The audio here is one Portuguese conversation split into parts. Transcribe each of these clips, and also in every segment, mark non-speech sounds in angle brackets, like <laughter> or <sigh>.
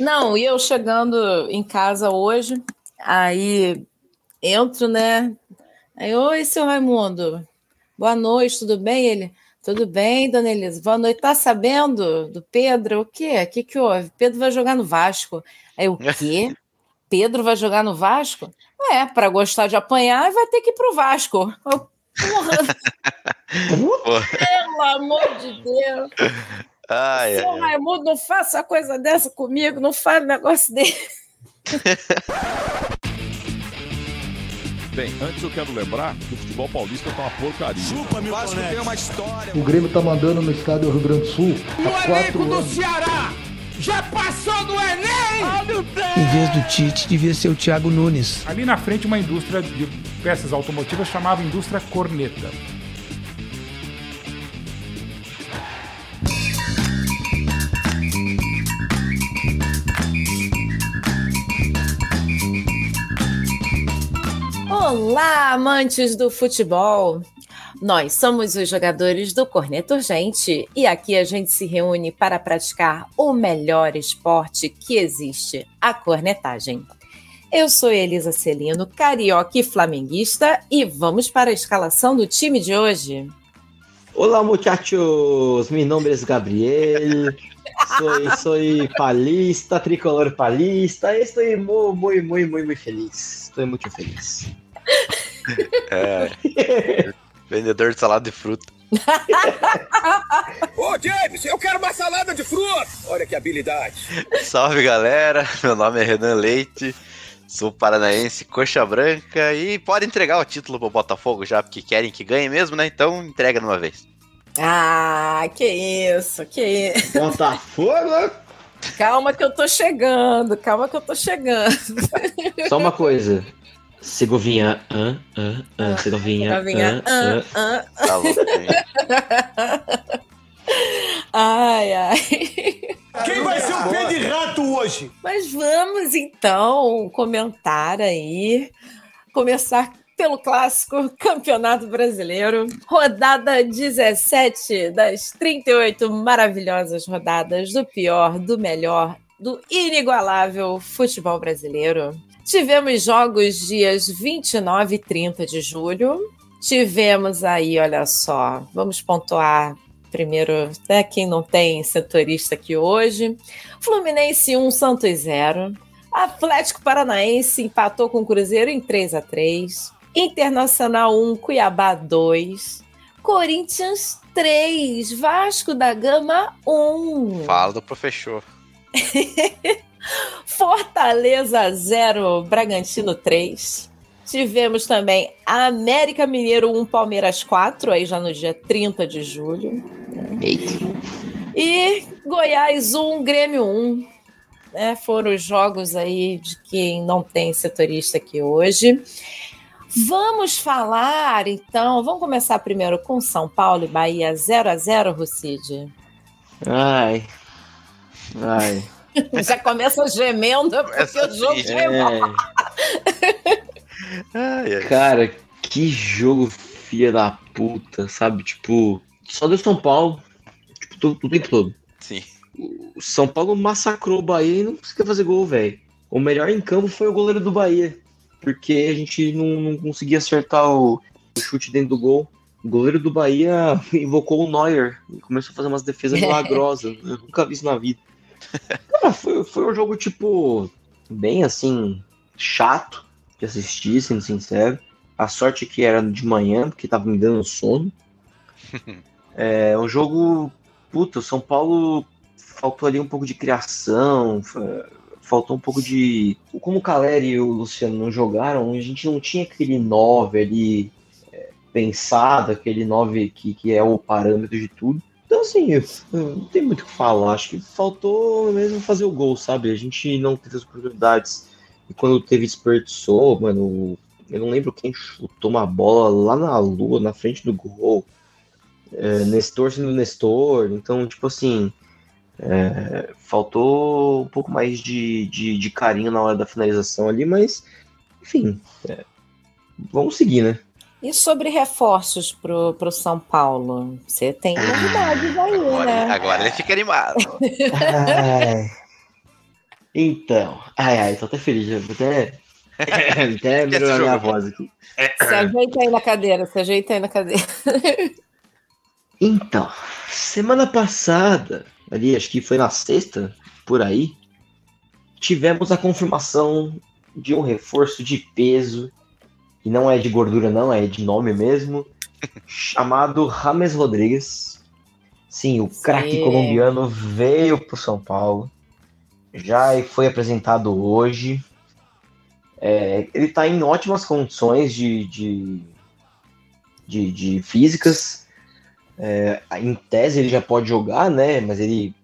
Não, e eu chegando em casa hoje, aí entro, né? Aí, oi, seu Raimundo, boa noite, tudo bem? Ele, tudo bem, dona Elisa? Boa noite. Tá sabendo do Pedro? O quê? O que, que houve? Pedro vai jogar no Vasco. Aí, o quê? <laughs> Pedro vai jogar no Vasco? É, para gostar de apanhar, vai ter que ir pro Vasco. <laughs> Eu, <laughs> porra! Pelo amor de Deus! Ai, Seu ai, Raimundo, não faça coisa dessa comigo, não fale um negócio desse. <laughs> Bem, antes eu quero lembrar que o futebol paulista tá uma porcaria. Chupa, meu Vasco tem uma história. O Grêmio tá mandando no estado do Rio Grande do Sul. E o elenco do Ceará já passou do Enem! Em vez do Tite, devia ser o Thiago Nunes. Ali na frente, uma indústria de peças automotivas chamava Indústria Corneta. Olá, amantes do futebol! Nós somos os jogadores do Corneto Urgente e aqui a gente se reúne para praticar o melhor esporte que existe, a cornetagem. Eu sou Elisa Celino, carioca e flamenguista, e vamos para a escalação do time de hoje. Olá, muchachos! Meu nome é Gabriel. Sou, sou palista, tricolor palista. Estou muito, muito, muito, muito feliz. Estou muito feliz. É. Vendedor de salada de fruta. Ô, James, eu quero uma salada de fruta! Olha que habilidade. Salve, galera. Meu nome é Renan Leite. Sou paranaense, coxa branca e pode entregar o título pro Botafogo já, porque querem que ganhe mesmo, né? Então entrega de uma vez. Ah, que isso, que isso. Botafogo? Calma que eu tô chegando, calma que eu tô chegando. Só uma coisa. Segovinha, ah, ah, ah, Segovinha, Segovinha, ah, ah, ah. Tá louco, <laughs> hein? Ai, ai. Quem vai ser o pé de rato hoje? Mas vamos então comentar aí, começar pelo clássico Campeonato Brasileiro, rodada 17 das 38 maravilhosas rodadas do pior, do melhor, do inigualável futebol brasileiro. Tivemos jogos dias 29 e 30 de julho. Tivemos aí, olha só, vamos pontuar primeiro, né, quem não tem setorista aqui hoje. Fluminense 1, Santos 0. Atlético Paranaense empatou com o Cruzeiro em 3 a 3 Internacional 1, Cuiabá 2. Corinthians 3, Vasco da Gama 1. Fala do professor. <laughs> Fortaleza 0, Bragantino 3. Tivemos também América Mineiro 1, Palmeiras 4, aí já no dia 30 de julho. Eita. E Goiás 1, Grêmio 1. Né, foram os jogos aí de quem não tem setorista aqui hoje. Vamos falar, então, vamos começar primeiro com São Paulo e Bahia 0 a 0 Rucide. Ai. Ai. <laughs> Já começa gemendo porque o jogo é bom. <laughs> Ai, ai. Cara, que jogo filha da puta, sabe? Tipo, só deu São Paulo, tipo, todo- o tempo todo. Sim. O São Paulo massacrou o Bahia e não conseguia fazer gol, velho. O melhor em campo foi o goleiro do Bahia, porque a gente não, não conseguia acertar o, o chute dentro do gol. O goleiro do Bahia <laughs> invocou o Neuer e começou a fazer umas defesas milagrosas. Eu nunca vi isso na vida. Cara, foi, foi um jogo, tipo, bem assim, chato de assistir, sendo sincero. A sorte que era de manhã, porque tava me dando sono. <laughs> É um jogo. Puta, o São Paulo faltou ali um pouco de criação, fa- faltou um pouco de. Como o Caleri e o Luciano não jogaram, a gente não tinha aquele 9 ali é, pensado, aquele 9 que, que é o parâmetro de tudo. Então, assim, não tem muito o que falar. Acho que faltou mesmo fazer o gol, sabe? A gente não teve as oportunidades. E quando teve desperdiçou, mano, eu não lembro quem chutou uma bola lá na lua, na frente do gol. É, Nestor sendo Nestor. Então, tipo assim, é, faltou um pouco mais de, de, de carinho na hora da finalização ali, mas, enfim, é, vamos seguir, né? E sobre reforços pro, pro São Paulo? Você tem novidades aí, Agora, né? agora ele fica animado. Ai, Então, ai, ai, tô até feliz, já vou até, <laughs> até melhorar minha voz aqui. Se ajeita aí na cadeira, se ajeita aí na cadeira. Então, semana passada, ali, acho que foi na sexta, por aí, tivemos a confirmação de um reforço de peso, e não é de gordura não, é de nome mesmo, chamado Rames Rodrigues. Sim, o craque colombiano veio pro São Paulo, já foi apresentado hoje. É, ele está em ótimas condições de, de, de, de físicas. É, em tese ele já pode jogar, né? Mas ele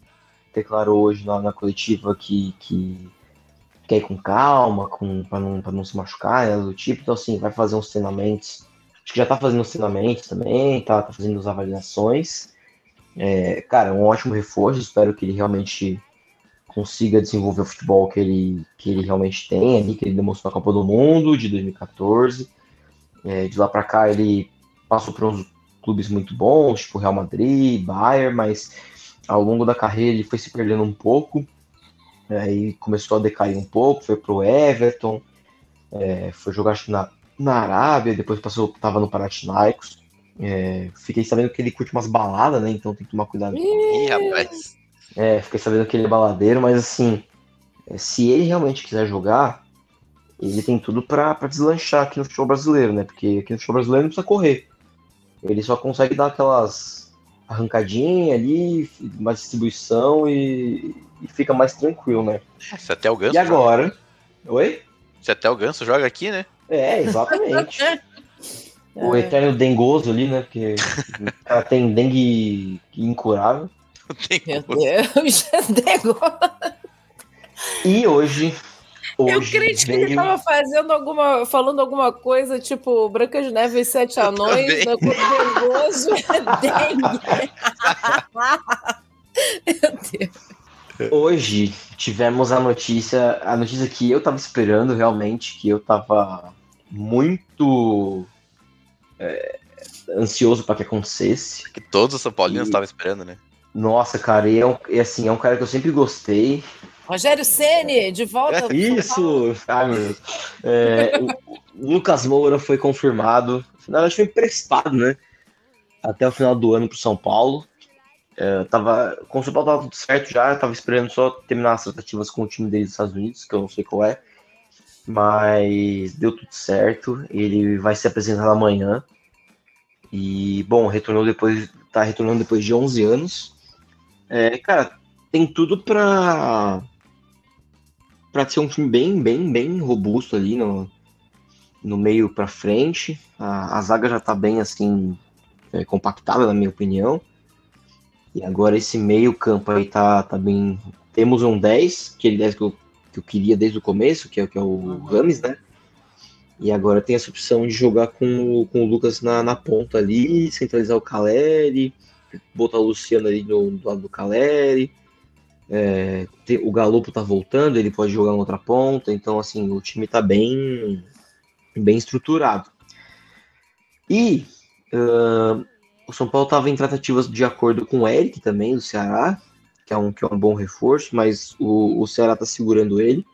declarou hoje na, na coletiva que, que quer ir com calma, com, para não, pra não se machucar, né, do tipo. Então, assim, vai fazer uns treinamentos. Acho que já tá fazendo os treinamentos também, tá, tá fazendo as avaliações. É, cara, um ótimo reforço. Espero que ele realmente consiga desenvolver o futebol que ele, que ele realmente tem ali, que ele demonstrou na Copa do Mundo de 2014. É, de lá para cá ele passou por uns clubes muito bons, tipo Real Madrid, Bayern, mas ao longo da carreira ele foi se perdendo um pouco, aí começou a decair um pouco, foi pro Everton, é, foi jogar acho na, na Arábia, depois passou, tava no Panathinaikos. É, fiquei sabendo que ele curte umas baladas, né? Então tem que tomar cuidado. Ih, rapaz. É, fiquei sabendo que ele é baladeiro, mas assim, é, se ele realmente quiser jogar, ele tem tudo pra deslanchar aqui no futebol brasileiro, né? Porque aqui no futebol brasileiro não precisa correr. Ele só consegue dar aquelas arrancadinhas ali, mais distribuição e, e fica mais tranquilo, né? Se até o Ganso E agora? Oi? joga, se até o Ganso joga aqui, né? É, exatamente. <laughs> o eterno dengoso ali, né? Porque <laughs> o cara tem dengue incurável. Meu. Deus, <laughs> Dego. E hoje. Hoje Eu creio que ele tava fazendo alguma, falando alguma coisa, tipo Branca de Neve e Sete Anões, né, com dengoso <laughs> dengue. <laughs> Meu Deus. Hoje tivemos a notícia, a notícia que eu tava esperando realmente, que eu tava muito é, ansioso para que acontecesse. Que todos os São Paulinos estavam esperando, né? Nossa, cara, e é, um, e assim, é um cara que eu sempre gostei. Rogério Ceni de volta. Paulo. Isso! Ai, meu Deus. É, o Lucas Moura foi confirmado. Na verdade, foi emprestado, né? Até o final do ano pro São Paulo. É, tava, com o São Paulo tava tudo certo já, tava esperando só terminar as tratativas com o time dele dos Estados Unidos, que eu não sei qual é. Mas deu tudo certo. Ele vai ser apresentado amanhã. E, bom, retornou depois. Tá retornando depois de 11 anos. É, cara, tem tudo pra para ser um time bem, bem, bem robusto ali no, no meio para frente. A, a zaga já tá bem assim é, compactada, na minha opinião. E agora esse meio campo aí tá, tá bem. Temos um 10, que ele 10 que eu, que eu queria desde o começo, que é, que é o Rames, né? E agora tem essa opção de jogar com, o- com o Lucas na, na ponta ali, centralizar o Caleri, botar o Luciano ali do, do lado do Caleri. É, tem- o Galopo tá voltando, ele pode jogar na outra ponta, então assim, o time tá bem, bem estruturado. E ahn, o São Paulo estava em tratativas de acordo com o Eric também, do Ceará, que é um, que é um bom reforço, mas o, o Ceará tá segurando ele.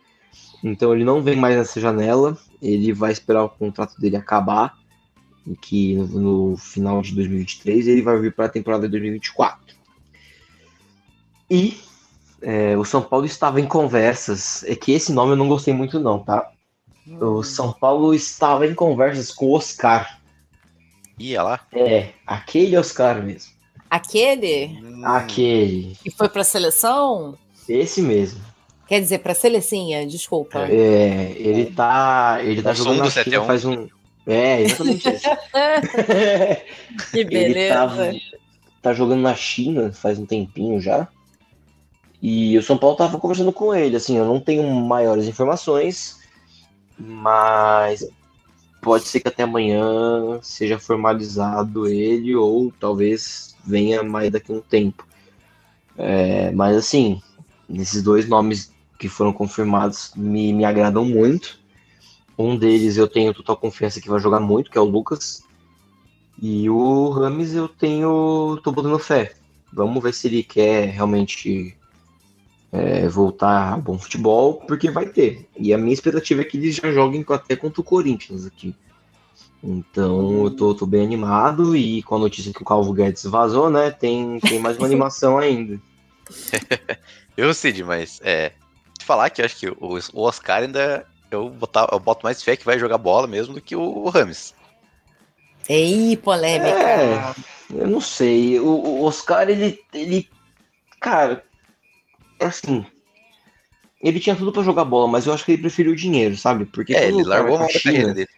Então ele não vem mais nessa janela, ele vai esperar o contrato dele acabar, que no, no final de 2023 ele vai vir para a temporada de 2024. E é, o São Paulo estava em conversas, é que esse nome eu não gostei muito não, tá? O São Paulo estava em conversas com o Oscar. Ia lá. É, aquele Oscar mesmo. Aquele Hum, Aquele. que foi pra seleção? Esse mesmo. Quer dizer, pra Selecinha, desculpa. É, ele tá. Ele tá O som jogando do na China 7 a 1. faz um. É, exatamente isso. <laughs> Que ele beleza. tá, tá jogando na China faz um tempinho já. E o São Paulo tava conversando com ele, assim, eu não tenho maiores informações, mas pode ser que até amanhã seja formalizado ele, ou talvez venha mais daqui a um tempo. É, mas assim, esses dois nomes que foram confirmados me, me agradam muito. Um deles eu tenho total confiança que vai jogar muito, que é o Lucas. E o Rames eu tenho. tô botando fé. Vamos ver se ele quer realmente é, voltar a bom futebol, porque vai ter. E a minha expectativa é que eles já joguem até contra o Corinthians aqui. Então eu tô, tô bem animado e com a notícia que o Calvo Guedes vazou, né? Tem, tem mais uma <laughs> animação ainda. <laughs> Eu, Cid, mas é. Te falar que eu acho que o, o Oscar ainda. Eu, botar, eu boto mais fé que vai jogar bola mesmo do que o Rames. Ei, polêmica. É, eu não sei. O, o Oscar, ele, ele. Cara, assim. Ele tinha tudo pra jogar bola, mas eu acho que ele preferiu o dinheiro, sabe? Porque É, ele largou a China- dele.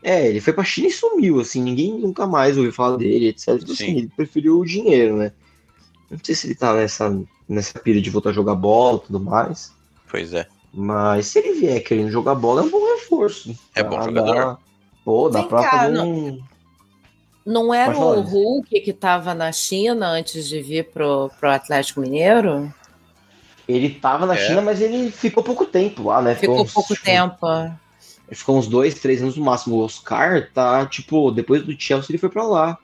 É, ele foi pra China e sumiu, assim, ninguém nunca mais ouviu falar dele, etc. Então, Sim. assim, ele preferiu o dinheiro, né? Não sei se ele tá nessa, nessa pira de voltar a jogar bola e tudo mais. Pois é. Mas se ele vier querendo jogar bola, é um bom reforço. É bom jogador. dá- Pô, dá Vem pra cá, fazer não- um. Não era Pode falar, o. Hulk que estava na China antes de vir pro, pro Atlético Mineiro? Ele tava na É. China, mas ele ficou pouco tempo lá, né? Ficou uns- pouco tipo, tempo. Ele ficou uns dois, três anos no máximo. O Oscar tá, tipo, depois do Chelsea ele foi pra lá.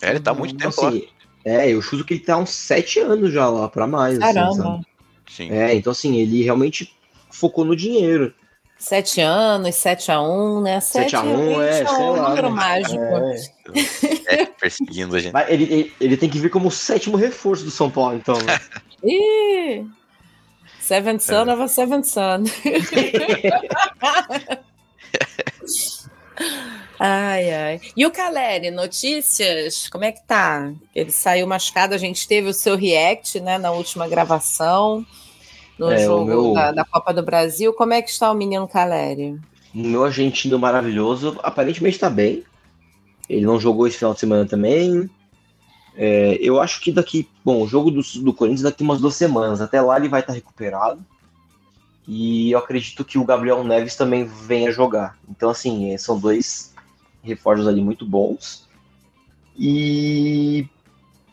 É, ele tá muito Então, tempo lá. assim, é, eu chuto que ele tá uns sete anos já lá, pra mais. assim, Caramba. sabe? Sim. É, então assim, ele realmente focou no dinheiro. Sete anos, 7 a 1 né? 7 7 a 1, é, sei um lá. número né? mágico. É. É, perseguindo a gente. Mas ele, ele, ele tem que vir como o sétimo reforço do São Paulo, então. Né? <laughs> Ih! Seventh É. Son of a Seventh Son. <laughs> ai, ai. E o Caleri, notícias? Como é que tá? Ele saiu machucado, a gente teve o seu react, né, na última gravação, no É, jogo meu- da, da Copa do Brasil. Como é que está o menino Caleri? O meu argentino maravilhoso aparentemente tá bem. Ele não jogou esse final de semana também. É, eu acho que daqui. Bom, o jogo do, do Corinthians daqui umas duas semanas. Até lá ele vai estar recuperado. E eu acredito que o Gabriel Neves também venha jogar. Então, assim, é, são dois reforços ali muito bons. E.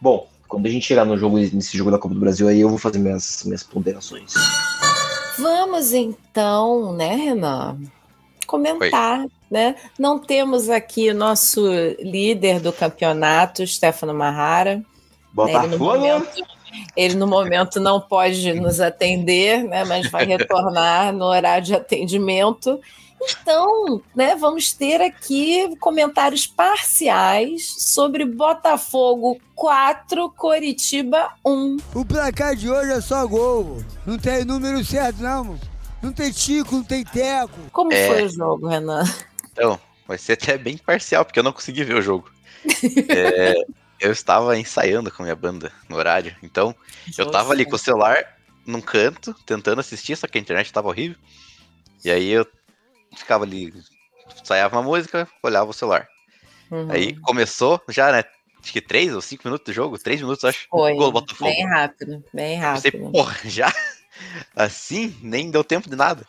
Bom, quando a gente chegar no jogo, nesse jogo da Copa do Brasil, aí eu vou fazer minhas, minhas ponderações. Vamos então, né, Renan? Comentar, né? Não temos aqui o nosso líder do campeonato, Stefano Marrara. né? Ele no, Botafogo! momento, ele no momento não pode nos atender, né? Mas vai retornar no horário de atendimento. Então, né, vamos ter aqui comentários parciais sobre Botafogo 4, Coritiba 1. O placar de hoje é só gol. Não tem número certo, não. Não tem tico, não tem teco. Como É. foi o jogo, Renan? Então, vai ser até bem parcial, porque eu não consegui ver o jogo. É, eu estava ensaiando com a minha banda no horário, então eu tava ali com o celular num canto, tentando assistir, só que a internet tava horrível. E aí eu ficava ali, ensaiava uma música, olhava o celular. Uhum. Aí começou, já, né? Acho que três ou cinco minutos do jogo, três minutos, acho. Foi, Gol Botafogo. bem rápido, bem Pensei, rápido. porra, já? Assim? Nem deu tempo de nada.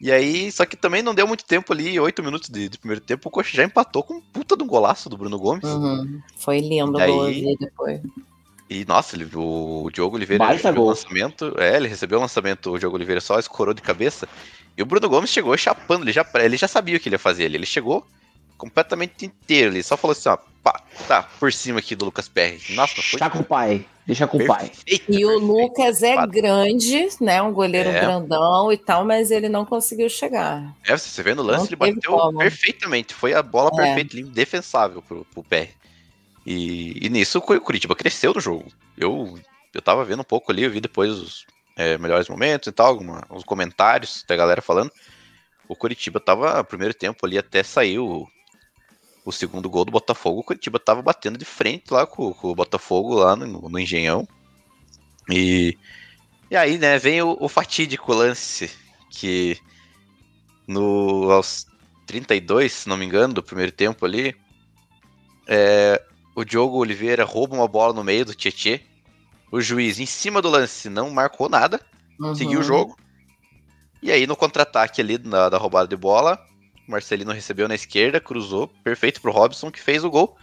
E aí, só que também não deu muito tempo ali, oito minutos de, de primeiro tempo, o Coxa já empatou com um puta de um golaço do Bruno Gomes. Uhum. Foi lindo E o gol aí- depois. E, nossa, ele, o Diogo Oliveira Baita recebeu o gol. lançamento. É, ele recebeu o lançamento, o Diogo Oliveira só escorou de cabeça. E o Bruno Gomes chegou chapando, ele já, ele já sabia o que ele ia fazer ali. Ele chegou completamente inteiro ali, só falou assim, ó, pá, tá, por cima aqui do Lucas Perry. Nossa, foi Deixa com o pai. Deixa com o pai. E o. Lucas é grande, né? Um goleiro É. grandão e tal, mas ele não conseguiu chegar. É, você vê no lance, Não ele bateu como. perfeitamente. Foi a bola É. perfeita, ali, defensável pro, pro pé. E, e nisso o Curitiba cresceu no jogo. Eu, eu tava vendo um pouco ali, eu vi depois os é, melhores momentos e tal, alguma, os comentários da galera falando. O Curitiba tava, primeiro tempo ali, até saiu o, segundo gol do Botafogo. O Curitiba tava batendo de frente lá com, com o Botafogo lá no, no Engenhão. E, e aí, né, vem o, o fatídico lance que no aos 32, se não me engano, do primeiro tempo ali, é, o Diogo Oliveira rouba uma bola no meio do Tietê. O juiz, em cima do lance, não marcou nada, Uhum. seguiu o jogo. E aí, no contra-ataque ali na, da roubada de bola, Marcelino recebeu na esquerda, cruzou, perfeito pro Robson, que fez o gol.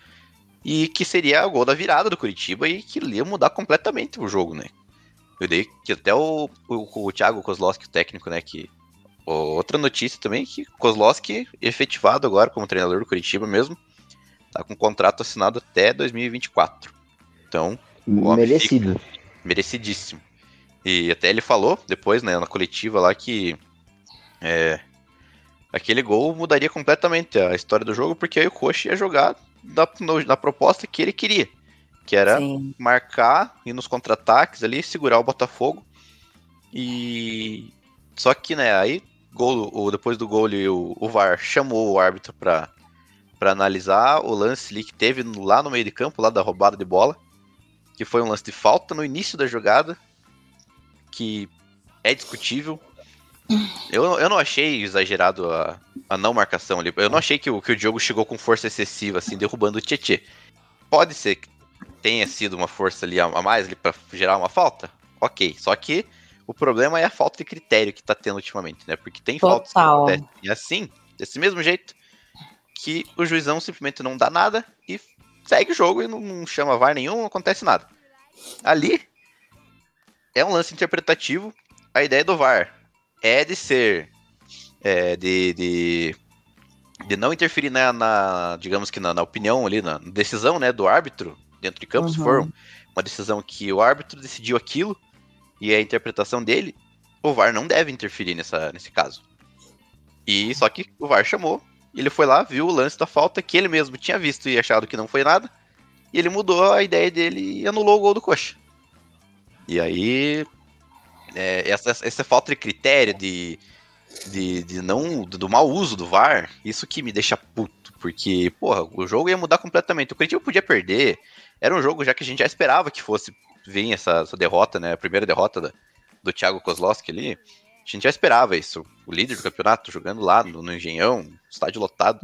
E que seria o gol da virada do Curitiba e que ia mudar completamente o jogo, né? Eu dei que até o, o, o Thiago Kozlowski, o técnico, né, que Outra notícia também que Kozlowski, efetivado agora como treinador do Curitiba mesmo, tá com contrato assinado até 2024. Então, Merecido. merecidíssimo. E até ele falou depois, né, na coletiva lá, que é, aquele gol mudaria completamente a história do jogo, porque aí o Coxa ia jogar da, no, na proposta que ele queria. Que era Sim. marcar, ir nos contra-ataques ali, segurar o Botafogo. E. Só que, né, aí, gol, o, depois do gol, ali, o, o VAR chamou o árbitro pra, pra analisar o lance ali que teve lá no meio de campo, lá da roubada de bola. Que foi um lance de falta no início da jogada. Que é discutível. Eu, eu não achei exagerado a, a não marcação ali. Eu não achei que o, que o Diogo chegou com força excessiva, assim, derrubando o Tietê. Pode ser que tenha sido uma força ali a a mais ali pra gerar uma falta? Ok. Só que o problema é a falta de critério que tá tendo ultimamente, né? Porque tem faltas que acontecem e assim, desse mesmo jeito, que o juizão simplesmente não dá nada e segue o jogo e não, não chama VAR nenhum, não acontece nada. Ali é um lance interpretativo. A ideia do VAR é de ser. é, de, de, de não interferir na, na, digamos que na, na opinião ali, na decisão né, do árbitro dentro de campo, se Uhum. for uma decisão que o árbitro decidiu aquilo e é a interpretação dele, o VAR não deve interferir nessa, nesse caso. E só que o VAR chamou, ele foi lá, viu o lance da falta que ele mesmo tinha visto e achado que não foi nada, e ele mudou a ideia dele e anulou o gol do Coxa. E aí, é, essa, essa falta de critério, de, de, de não, do, mau uso do VAR, isso que me deixa puto, porque, porra, o jogo ia mudar completamente. O Curitiba podia perder, era um jogo já que a gente já esperava que fosse vir essa, essa derrota, né, a primeira derrota da- do Thiago Kozlowski ali, a gente já esperava isso, o líder do campeonato jogando lá no, no Engenhão, estádio lotado,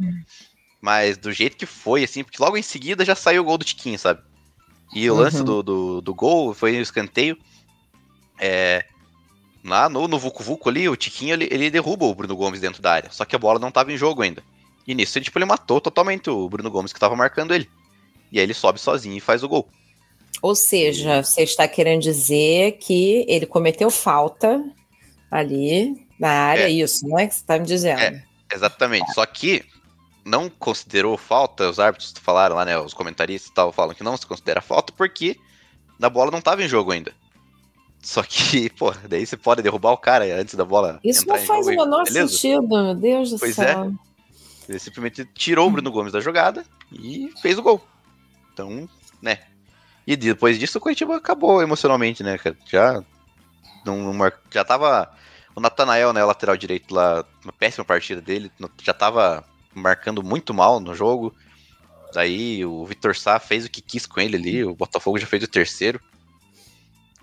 mas do jeito que foi, assim, porque logo em seguida já saiu o gol do Tiquinho, sabe? E o lance Uhum. do, do, do gol foi o escanteio. É, lá no, no Vucu Vucu ali, o Tiquinho ele, ele derruba o Bruno Gomes dentro da área. Só que a bola não tava em jogo ainda. E nisso ele, tipo, ele matou totalmente o Bruno Gomes que tava marcando ele. E aí ele sobe sozinho e faz o gol. Ou seja, você está querendo dizer que ele cometeu falta ali na área, É. isso, não é que você está me dizendo? É. Exatamente. Só que não considerou falta, os árbitros falaram lá, né? Os comentaristas e tal falam que não se considera falta porque a bola não tava em jogo ainda. Só que, <laughs> pô, daí você pode derrubar o cara antes da bola. Isso não faz o menor beleza? sentido, meu Deus do Pois é. céu. Ele simplesmente tirou o Bruno Gomes da jogada e fez o gol. Então, né? E depois disso o Curitiba acabou emocionalmente, né, cara? Já não, já tava o Natanael, né, lateral direito lá, uma péssima partida dele, já tava marcando muito mal no jogo. Daí o Vitor Sá fez o que quis com ele ali, o Botafogo já fez o terceiro.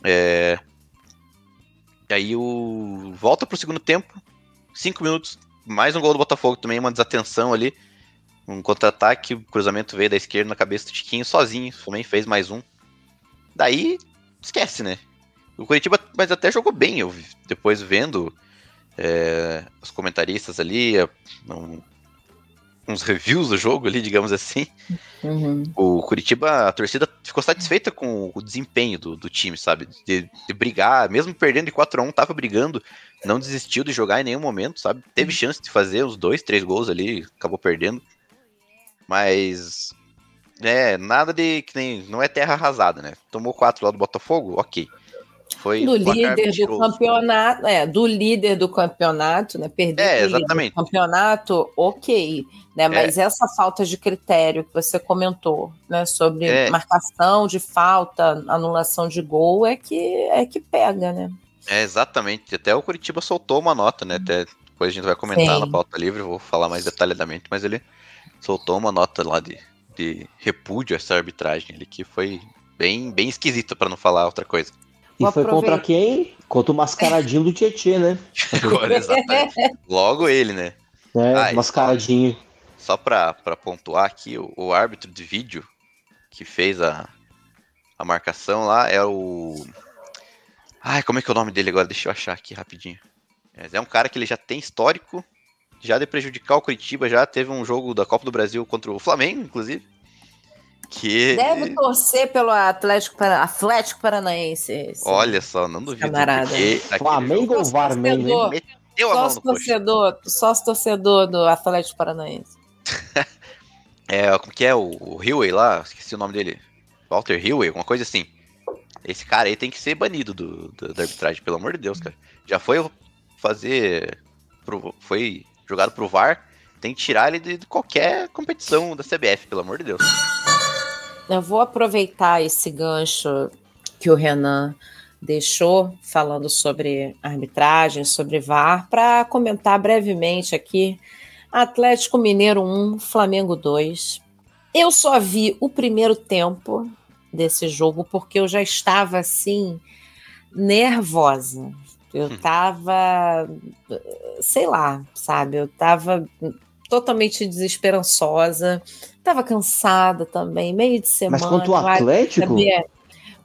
É... E aí o volta pro segundo tempo, cinco minutos, mais um gol do Botafogo também, uma desatenção ali. Um contra-ataque, o cruzamento veio da esquerda na cabeça do Tiquinho sozinho, também fez mais um. Daí, esquece, né? O Curitiba, mas até jogou bem, eu vi- depois vendo é, os comentaristas ali, é, um- uns reviews do jogo ali, digamos assim. Uhum. O Curitiba, a torcida ficou satisfeita com o desempenho do, do time, sabe? De, de brigar, mesmo perdendo de 4x1, tava brigando, não desistiu de jogar em nenhum momento, sabe? Teve chance de fazer uns dois, três gols ali, acabou perdendo. Mas. É, nada de que nem. Não é terra arrasada, né? Tomou quatro lá do Botafogo, ok. Foi Do líder do mentiroso. campeonato, é, do líder do campeonato, né? Perder É, exatamente. do campeonato, ok, né? Mas essa falta de critério que você comentou, né? Sobre É. marcação de falta, anulação de gol, é que é que pega, né? É, exatamente. Até o Curitiba soltou uma nota, né? Até depois a gente vai comentar Sim. na pauta livre, vou falar mais detalhadamente, mas ele soltou uma nota lá de, de repúdio a essa arbitragem ali, que foi bem, bem esquisita, pra não falar outra coisa. E foi contra quem? Contra o mascaradinho do Tietê, né? <laughs> Agora, exatamente. Logo ele, né? É, Ah, mascaradinho. Só pra, pra pontuar aqui, o, o árbitro de vídeo que fez a, a marcação lá é o. Ai, como é que é o nome dele agora? Deixa eu achar aqui rapidinho. É é um cara que ele já tem histórico, já de prejudicar o Curitiba, já teve um jogo da Copa do Brasil contra o Flamengo, inclusive. Que. Deve torcer pelo Atlético, Para- Atlético Paranaense. esse. Olha só, não duvido. Camarada. Flamengo ou jogo Varmen, torcedor. meteu a Sócio torcedor, sócio torcedor do Atlético Paranaense. <laughs> É, como que é o, o Hillway lá? Esqueci o nome dele. Walter Hillway, alguma coisa assim. esse cara aí tem que ser banido do, do- da arbitragem, pelo amor de Deus, cara. Já foi fazer. pro- foi jogado pro VAR, tem que tirar ele de, de qualquer competição da CBF, pelo amor de Deus. Eu vou aproveitar esse gancho que o Renan deixou, falando sobre arbitragem, sobre VAR, para comentar brevemente aqui. Atlético Mineiro 1, Flamengo 2. Eu só vi o primeiro tempo desse jogo porque eu já estava assim nervosa. Eu tava, sei lá, sabe? Eu tava totalmente desesperançosa. Tava cansada também, meio de semana. Mas contra o Atlético? sabia?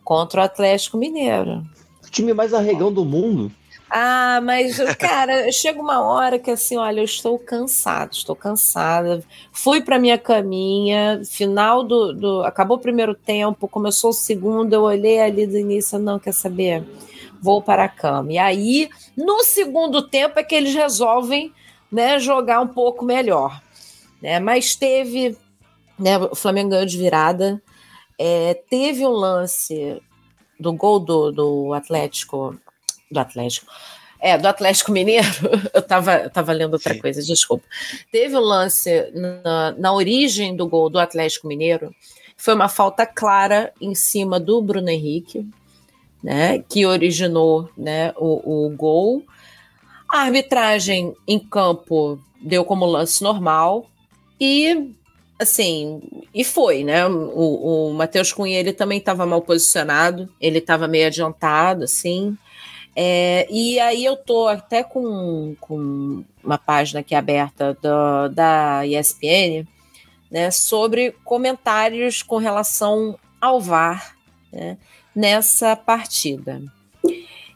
Contra o Atlético Mineiro. O time mais arregão do mundo. Ah, mas, cara, <laughs> chega uma hora que assim, olha, eu estou cansada, estou cansada. Fui para minha caminha, final do, do. Acabou o primeiro tempo, começou o segundo, eu olhei ali do início, não, quer saber? Vou para a cama. E aí, no segundo tempo, é que eles resolvem né, jogar um pouco melhor. Né? Mas teve. Né, o Flamengo ganhou de virada. É, teve um lance do gol do, do Atlético. Do Atlético. É, do Atlético Mineiro. <laughs> Eu estava eu tava lendo outra Sim. coisa, desculpa. Teve um lance na, na origem do gol do Atlético Mineiro. Foi uma falta clara em cima do Bruno Henrique, né, que originou né, o, o gol. A arbitragem em campo deu como lance normal e assim, e foi, né? O, o Matheus Cunha ele também estava mal posicionado, ele estava meio adiantado, assim. É, e aí eu tô até com, com uma página aqui aberta do, da ESPN, né, sobre comentários com relação ao VAR né, nessa partida.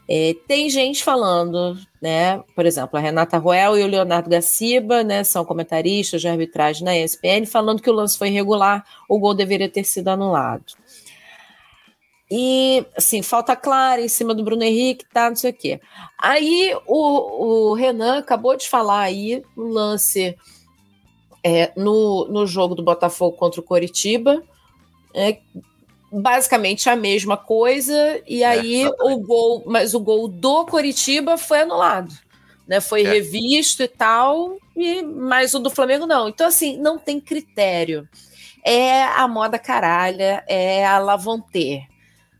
É, tem gente falando, né? Por exemplo, a Renata Roel e o Leonardo Gaciba, né? São comentaristas de arbitragem na ESPN, falando que o lance foi irregular, o gol deveria ter sido anulado. E, assim, falta clara em cima do Bruno Henrique, tá, não sei o quê. Aí o, o Renan acabou de falar aí um lance é, no, no jogo do Botafogo contra o Coritiba, é, basicamente a mesma coisa, e aí o gol, mas o gol do Coritiba foi anulado, né? Foi É. revisto e tal, e mas o do Flamengo não. Então assim, não tem critério. É a moda caralha, é a lavonter.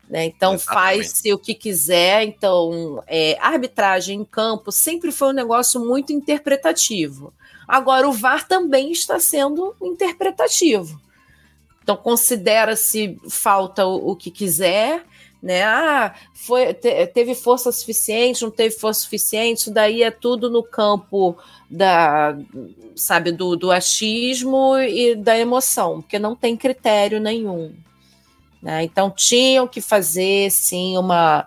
Né? Então faz-se o que quiser. Então, é, arbitragem em campo sempre foi um negócio muito interpretativo. Agora, o VAR também está sendo interpretativo. Então, considera-se falta o, o que quiser, né? Ah, foi, te- teve força suficiente, não teve força suficiente, isso daí é tudo no campo da, sabe, do, do achismo e da emoção, porque não tem critério nenhum. né? Então, tinham que fazer, sim, uma,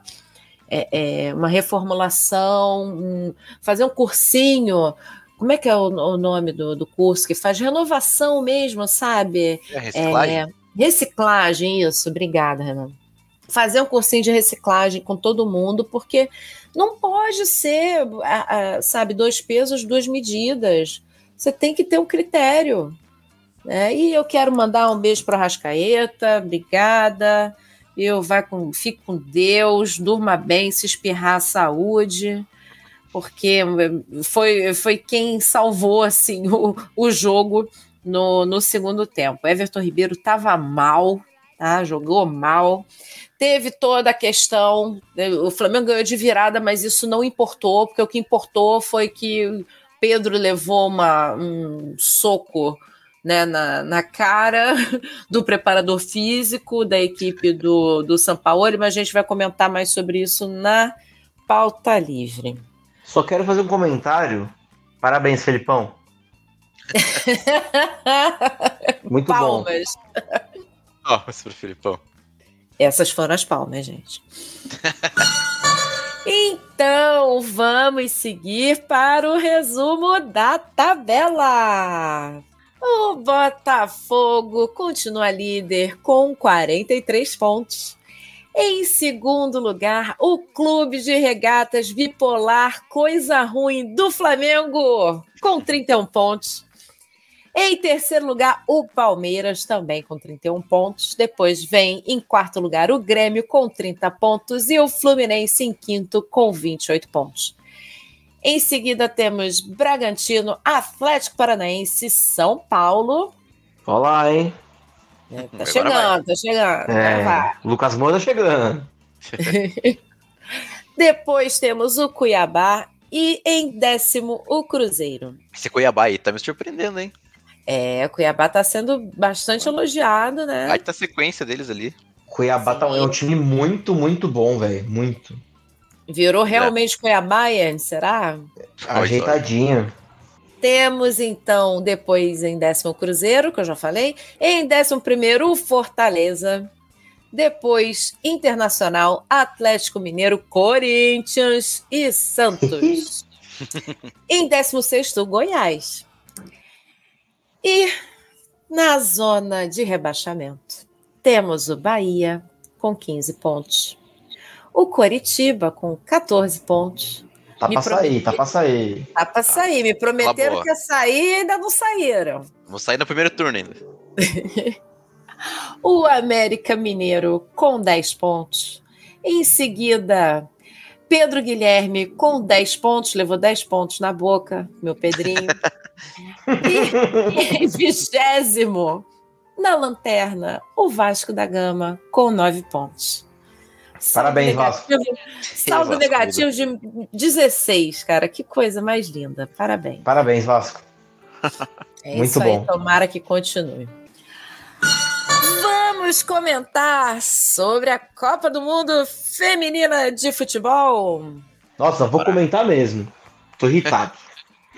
é, é, uma reformulação, um- fazer um cursinho. Como é que é o, o nome do, do curso que faz renovação mesmo, sabe? É reciclagem? É, reciclagem, isso, obrigada, Renan. Fazer um cursinho de reciclagem com todo mundo, porque não pode ser, a- a, sabe, dois pesos, duas medidas. Você tem que ter um critério. né? E eu quero mandar um beijo para Rascaeta, obrigada. Eu vai com, fique com Deus, durma bem, se espirrar saúde, porque foi, foi quem salvou assim o, o jogo no, no segundo tempo. Everton Ribeiro estava mal, tá? jogou mal. Teve toda a questão. né, O Flamengo ganhou de virada, mas isso não importou, porque o que importou foi que Pedro levou uma, um soco né, na, na cara <laughs> do preparador físico da equipe do, do São Paulo, mas a gente vai comentar mais sobre isso na pauta livre. Só quero fazer um comentário. Parabéns, Felipão. <laughs> Muito bom. palmas. Palmas pro Filipão. Essas foram as palmas, gente. <laughs> então, vamos seguir para o resumo da tabela. O Botafogo continua líder com 43 pontos. Em segundo lugar, o Clube de Regatas Bipolar Coisa Ruim do Flamengo, com 31 pontos. Em terceiro lugar, o Palmeiras, também com 31 pontos. Depois vem em quarto lugar o Grêmio com 30 pontos e o Fluminense em quinto com 28 pontos. Em seguida temos Bragantino, Atlético Paranaense, São Paulo. Olá, hein? É, tá chegando, tá chegando. É, Lucas Moura chegando. <laughs> Depois temos o Cuiabá e em décimo o Cruzeiro. Esse Cuiabá aí tá me surpreendendo, hein? É, o Cuiabá tá sendo bastante elogiado, né? Aí tá a sequência deles ali. Cuiabá tá, é um time muito, muito bom, velho. Muito. Virou realmente é. Cuiabá, Ian, será? Ajeitadinho. Temos então, depois em décimo Cruzeiro, que eu já falei. Em décimo primeiro, Fortaleza. Depois, Internacional, Atlético Mineiro, Corinthians e Santos. <laughs> em décimo sexto, Goiás. E na zona de rebaixamento, temos o Bahia com 15 pontos. O Coritiba com 14 pontos. Tá pra sair, tá pra sair. Tá pra sair. Me prometeram que ia sair e ainda não saíram. Vou sair no primeiro turno ainda. <laughs> o América Mineiro com 10 pontos. Em seguida, Pedro Guilherme com 10 pontos, levou 10 pontos na boca, meu Pedrinho. <laughs> e em vigésimo, na lanterna, o Vasco da Gama com 9 pontos. Parabéns, Vasco. Saldo Vasco, negativo de 16, cara. Que coisa mais linda. Parabéns. Parabéns, Vasco. É Muito isso bom. aí, tomara que continue. Vamos comentar sobre a Copa do Mundo Feminina de Futebol. Nossa, vou comentar mesmo. Tô irritado.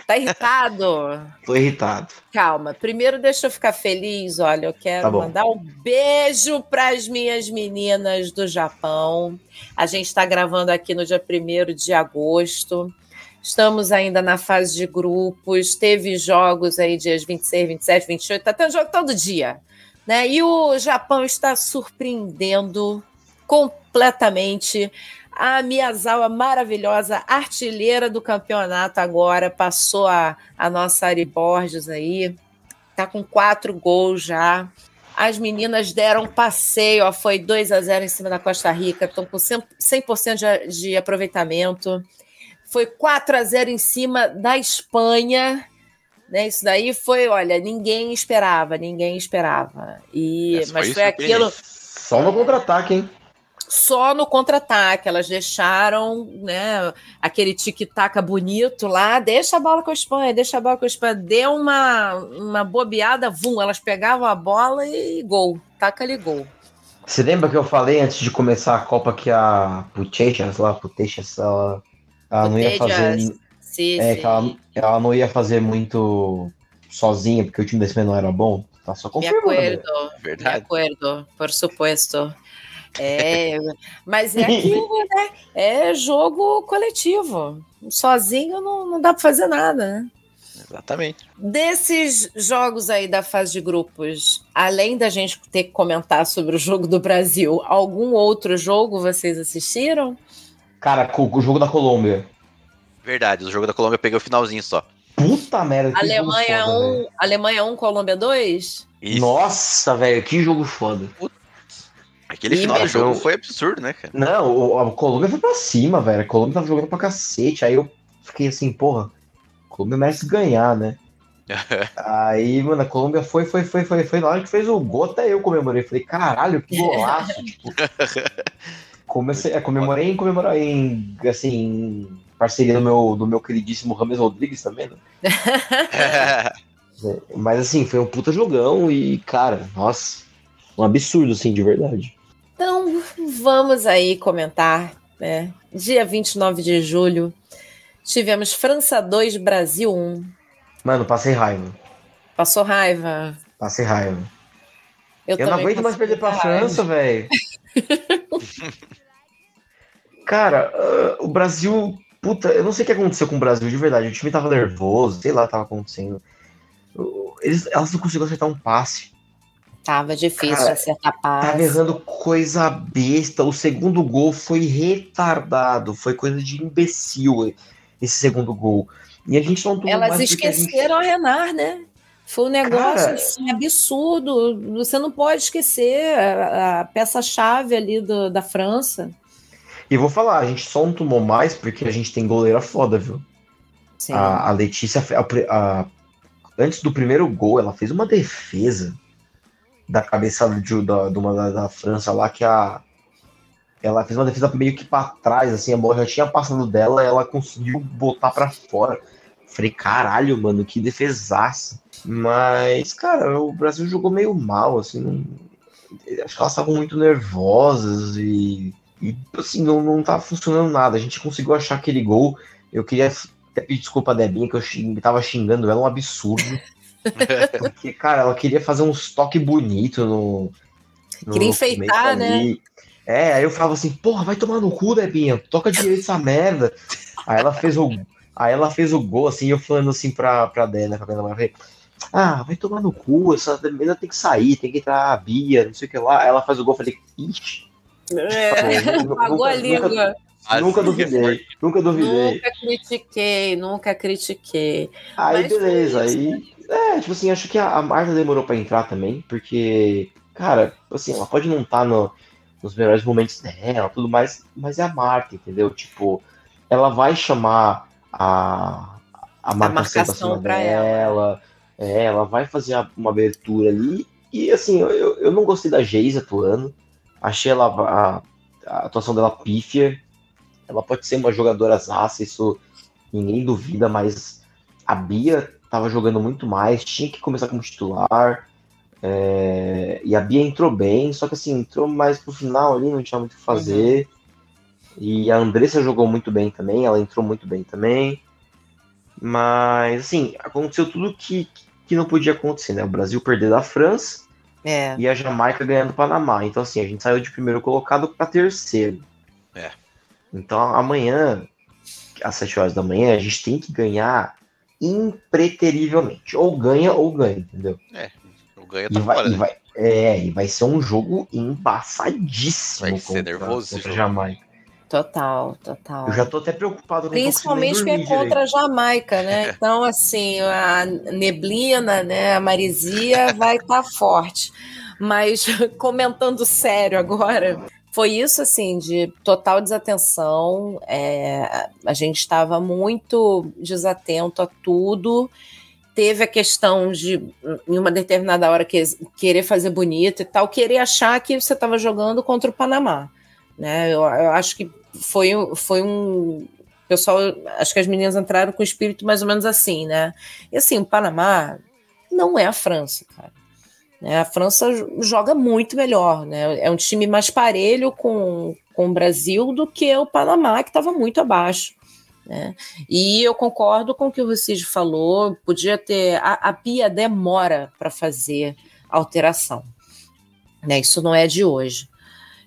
Tá irritado? <laughs> Tô irritado. Calma, primeiro deixa eu ficar feliz. Olha, eu quero tá mandar um beijo para as minhas meninas do Japão. A gente está gravando aqui no dia 1 de agosto. Estamos ainda na fase de grupos. Teve jogos aí dias 26, 27, 28. Tá tendo jogo todo dia. Né? E o Japão está surpreendendo completamente a Miyazawa maravilhosa, artilheira do campeonato agora, passou a, a nossa Ari Borges aí, tá com quatro gols já. As meninas deram passeio, ó, foi 2 a 0 em cima da Costa Rica, estão com 100% de, de aproveitamento. Foi 4 a 0 em cima da Espanha, né? Isso daí foi, olha, ninguém esperava, ninguém esperava. E, mas foi, foi aquilo. Só no contra-ataque, hein? Só no contra-ataque. Elas deixaram né, aquele tic-tac bonito lá, deixa a bola com a Espanha, deixa a bola com a Espanha. Deu uma, uma bobeada, vum, elas pegavam a bola e gol. Taca ali gol. Você lembra que eu falei antes de começar a Copa que a Putechas lá, Putechas, ela, ela não ia fazer. Sim, é, sim. Que ela, ela não ia fazer muito sozinha, porque o time desse não era bom. Tá só confirmando. De acordo, Verdade. de acordo, por supuesto. É, mas é aquilo, né? É jogo coletivo. Sozinho não, não dá para fazer nada, né? Exatamente. Desses jogos aí da fase de grupos, além da gente ter que comentar sobre o jogo do Brasil, algum outro jogo vocês assistiram? Cara, o jogo da Colômbia. Verdade, o jogo da Colômbia eu peguei o finalzinho só. Puta merda. Alemanha 1, um, Alemanha 1, um, Colômbia 2? Nossa, velho, que jogo foda. Puta Aquele e final do jogo foi absurdo, né, cara? Não, a Colômbia foi pra cima, velho. A Colômbia tava jogando pra cacete. Aí eu fiquei assim, porra, a Colômbia merece ganhar, né? <laughs> aí, mano, a Colômbia foi, foi, foi, foi, foi. Na hora que fez o gol, até eu comemorei. Falei, caralho, que golaço. <laughs> tipo, comecei, é, comemorei em comemorar em, assim, em parceria do meu, do meu queridíssimo Rames Rodrigues também, né? <laughs> Mas assim, foi um puta jogão e, cara, nossa, um absurdo, assim, de verdade. Então, vamos aí comentar, né? Dia 29 de julho, tivemos França 2, Brasil 1. Mano, passei raiva. Passou raiva? Passei raiva. Eu, Eu não aguento mais perder pra raiva. França, velho. <laughs> Cara, uh, o Brasil. Puta, eu não sei o que aconteceu com o Brasil de verdade. O time tava nervoso, sei lá o que tava acontecendo. Eles, elas não conseguiram acertar um passe. Tava difícil Cara, acertar passe. Tava errando coisa besta. O segundo gol foi retardado. Foi coisa de imbecil esse segundo gol. E a gente não Elas esqueceram a, gente... a Renar, né? Foi um negócio Cara- assim, absurdo. Você não pode esquecer a, a peça-chave ali do- da França. E vou falar, a gente só não tomou mais porque a gente tem goleira foda, viu? Sim. A, a Letícia, a- antes do primeiro gol, ela fez uma defesa da cabeça de, da, de uma da, da França lá que a. Ela fez uma defesa meio que pra trás, assim, a bola já tinha passado dela, ela conseguiu botar pra fora. Falei, caralho, mano, que defesaça. Mas, cara, o Brasil jogou meio mal, assim. não- Acho que elas estavam muito nervosas e, e assim, não, não tava funcionando nada. A gente conseguiu achar aquele gol. Eu queria até pedir desculpa a Debinha, que eu xing- tava xingando ela um absurdo. Porque, cara, ela queria fazer uns toques bonitos no, no. Queria enfeitar, né? É, aí eu falava assim, porra, vai tomar no cu, Debinha, toca direito essa merda. Aí ela fez o. Aí ela fez o gol, assim, eu falando assim pra, pra Débora, pra namorada, ah, vai tomar no cu, essa menina tem que sair, tem que entrar a Bia, não sei o que lá. Aí ela faz o gol, eu falei, ixi, É, nunca- Apagou a nunca- nunca duvidei, nunca duvidei. Nunca critiquei, nunca critiquei. Aí Mas beleza, aí. É, tipo assim, acho que a, a Marta demorou pra entrar também, porque, cara, assim, ela pode não estar no, nos melhores momentos dela, tudo mais, mas é a Marta, entendeu? Tipo, ela vai chamar a, a marcação, pra marcação cima pra dela, é, ela vai fazer a- uma abertura ali, e assim, eu, eu eu não gostei da Geise atuando, achei ela, a, a atuação dela pífia, ela pode ser uma jogadora zaça, isso ninguém duvida, mas a Bia tava jogando muito mais, tinha que começar como titular. é, e a Bia entrou bem, só que assim, entrou mais pro final ali, não tinha muito o que fazer. E a Andressa jogou muito bem também, ela entrou muito bem também. Mas assim, aconteceu tudo que, que não podia acontecer, né? O Brasil perder da França É. e a Jamaica ganhando o Panamá. Então, assim, a gente saiu de primeiro colocado para terceiro. É. Então, amanhã, às 7 horas da manhã, a gente tem que ganhar impreterivelmente. Ou ganha ou ganha, entendeu? O ganho E tá vai, fora, e né? vai- é, e vai ser um jogo embaçadíssimo Vai ser nervoso contra. Jamaica. Total, total. Eu já tô até preocupado. não tô Principalmente que é contra a Jamaica, né? Então, assim, a neblina, né? A marisia vai estar forte. Mas <laughs> comentando sério agora, foi isso assim de total desatenção. é, a gente estava muito desatento a tudo. Teve a questão de, em uma determinada hora, que- querer fazer bonito e tal, querer achar que você estava jogando contra o Panamá. Né? Eu, eu acho que foi, foi um. Pessoal, acho que as meninas entraram com o espírito mais ou menos assim, né? E assim, o Panamá não é a França, cara. Né? A França joga muito melhor, né? É um time mais parelho com, com o Brasil do que o Panamá, que estava muito abaixo. Né? E eu concordo com o que o Rucide falou, podia ter. A, a Pia demora para fazer alteração. Né? Isso não é de hoje.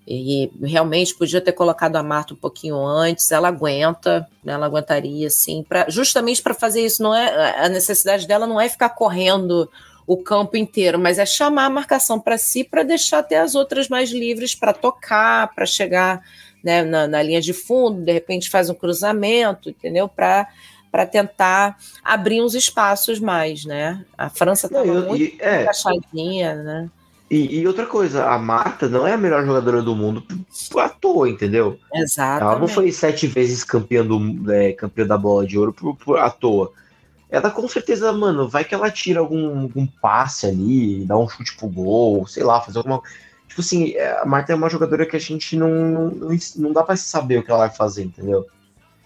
E realmente podia ter colocado a Marta um pouquinho antes, ela aguenta, né? ela aguentaria, sim, pra, justamente para fazer isso. Não é A necessidade dela não é ficar correndo o campo inteiro, mas é chamar a marcação para si para deixar até as outras mais livres para tocar, para chegar né, na, na linha de fundo, de repente faz um cruzamento, entendeu? Para para tentar abrir uns espaços mais, né? A França estava muito e- é. encaixadinha, né? E, e outra coisa, a Marta não é a melhor jogadora do mundo à toa, entendeu? Exato. Ela não foi sete vezes campeã, do, é, campeã da bola de ouro por, por- à toa. Ela com certeza, mano, vai que ela tira algum, algum passe ali, dá um chute pro gol, sei lá, fazer alguma. Tipo assim, é, a Marta é uma jogadora que a gente não, não, não, dá pra saber o que ela vai fazer, entendeu?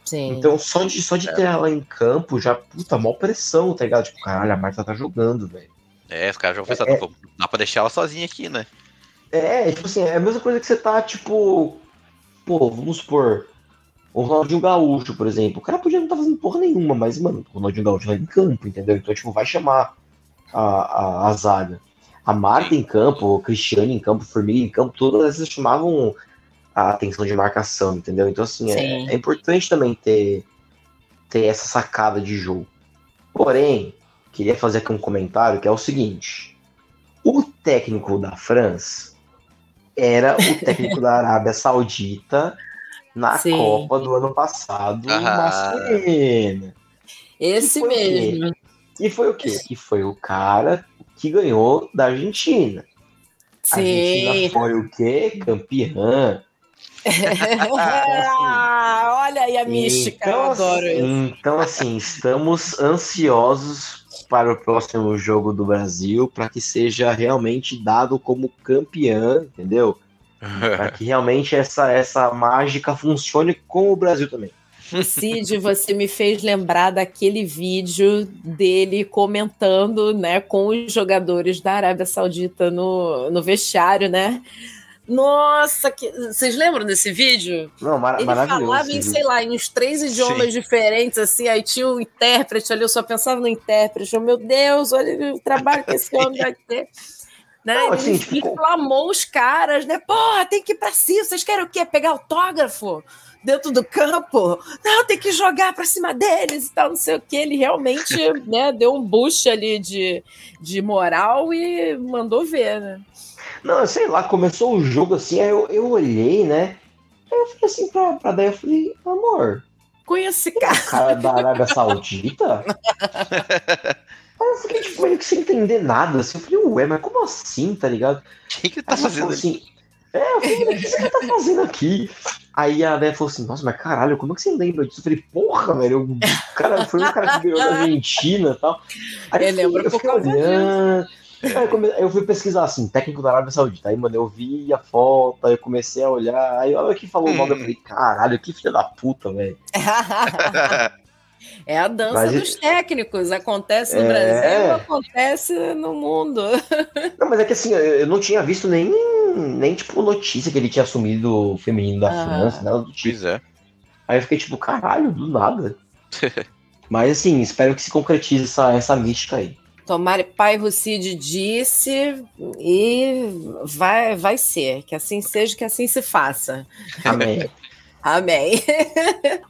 Sim. Então, só de, só de ter ela em campo, já, puta, mó pressão, tá ligado? Tipo, caralho, a Marta tá jogando, velho. É, os caras já vão pensar, É. pô, dá pra deixar ela sozinha aqui, né? É, tipo assim, é a mesma coisa que você tá, tipo. Pô, vamos supor. O Ronaldinho Gaúcho, por exemplo. O cara podia não estar fazendo porra nenhuma, mas, mano, o Ronaldinho Gaúcho vai em campo, entendeu? Então, tipo, vai chamar a, a, a zaga. A Marta em campo, o Cristiano em campo, o Formiga em campo, todas essas chamavam a atenção de marcação, entendeu? Então, assim, é, é importante também ter, ter essa sacada de jogo. Porém, queria fazer aqui um comentário que é o seguinte: o técnico da França era o técnico da Arábia Saudita na Sim. Copa do ano passado, Ah. masculina. Esse mesmo. E foi o quê? Que foi o cara que ganhou da Argentina. A Argentina Sim. foi o quê? Campeã. <laughs> Ah, olha aí a mística, eu adoro isso. Então, assim, estamos ansiosos para o próximo jogo do Brasil, para que seja realmente dado como campeã, entendeu? Para que realmente essa, essa mágica funcione com o Brasil também. O Cid, você me fez lembrar daquele vídeo dele comentando, né, com os jogadores da Arábia Saudita no, no vestiário, né? Nossa, que... vocês lembram desse vídeo? Não, mar Ele maravilhoso. falava em, sei lá, em uns três idiomas diferentes, assim, aí tinha um intérprete ali, eu só pensava no intérprete. Eu, meu Deus, olha o trabalho que esse homem vai ter. <laughs> Né? Não, Ele assim, tipo, inflamou os caras, né? Porra, tem que ir pra cima, vocês querem o quê? Pegar autógrafo dentro do campo? Não, tem que jogar pra cima deles e tal, não sei o que. Ele realmente <laughs> né, deu um boost ali de, de moral e mandou ver, né? Não, sei lá, começou o jogo assim, aí eu, eu olhei, né? Aí eu falei assim pra, pra daí, eu falei, amor, Conhece esse cara. cara da Arábia <laughs> Saudita? <laughs> Aí eu fiquei, tipo, meio que sem entender nada, assim, eu falei, ué, mas como assim, tá ligado? O que, que ele tá fazendo assim, é, eu falei, o que esse cara tá fazendo aqui? Aí a Dé falou assim, nossa, mas caralho, como é que você lembra disso? Eu falei, porra, velho, o cara foi um cara que ganhou da Argentina e tal. Aí Eu fiquei, eu fiquei olhando. Aí eu, fui pesquisar assim, técnico da Arábia Saudita. Aí, mano, eu vi a foto, aí eu comecei a olhar. Aí a hora que falou o nome, eu falei, caralho, que filha da puta, velho. <laughs> É a dança Mas- dos técnicos. Acontece no É. Brasil, acontece no mundo. <laughs> Não, mas é que assim, eu, não tinha visto nem, nem, tipo, notícia que ele tinha assumido o feminino da Ah. França, nada do tipo. Pois é. Aí eu fiquei tipo, caralho, do nada. <laughs> Mas assim, espero que se concretize essa, essa mística aí. Tomara, pai Rucide disse e vai, vai ser. Que assim seja, que assim se faça. Amém. <laughs> Amém.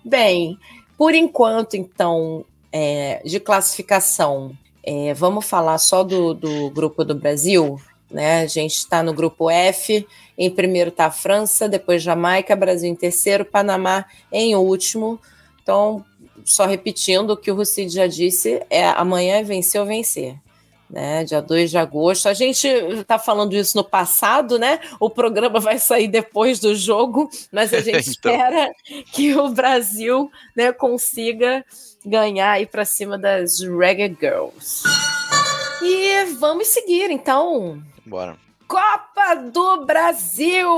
Bem, por enquanto, então, é, de classificação, é, vamos falar só do, do grupo do Brasil. Né? A gente está no grupo F. Em primeiro está a França, depois Jamaica, Brasil em terceiro, Panamá em último. Então, só repetindo o que o Rucid já disse, é amanhã é vencer ou vencer. Né, dia 2 de agosto. A gente está falando isso no passado, né? O programa vai sair depois do jogo, mas a gente <laughs> Então. espera que o Brasil né, consiga ganhar aí para cima das Reggae Girls. E vamos seguir, então. Bora. Copa do Brasil!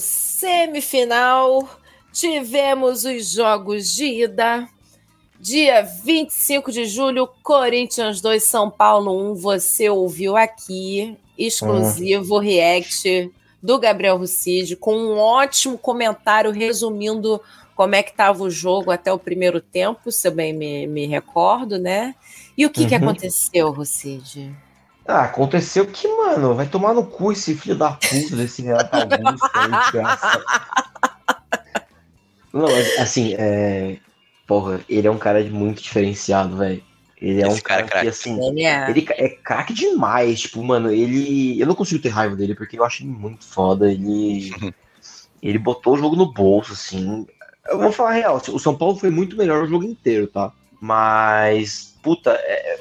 Semifinal. Tivemos os jogos de ida. Dia 25 de julho, Corinthians 2, São Paulo 1. Você ouviu aqui, exclusivo react do Gabriel Rucide, com um ótimo comentário resumindo como é que estava o jogo até o primeiro tempo, se eu bem me, me recordo, né? E o que, que Uhum. aconteceu, Rucide? Ah, aconteceu que, mano, vai tomar no cu esse filho da puta desse Renato Augusto aí. <laughs> Não, mas, assim, é. Porra, ele é um cara muito diferenciado, velho. Ele é Esse um cara cara, é que, craque. assim. Ele é. Ele é craque demais, tipo, mano, ele. Eu não consigo ter raiva dele porque eu acho ele muito foda. Ele. <laughs> ele botou o jogo no bolso, assim. Eu vou falar a real, o São Paulo foi muito melhor o jogo inteiro, tá? Mas, puta, é-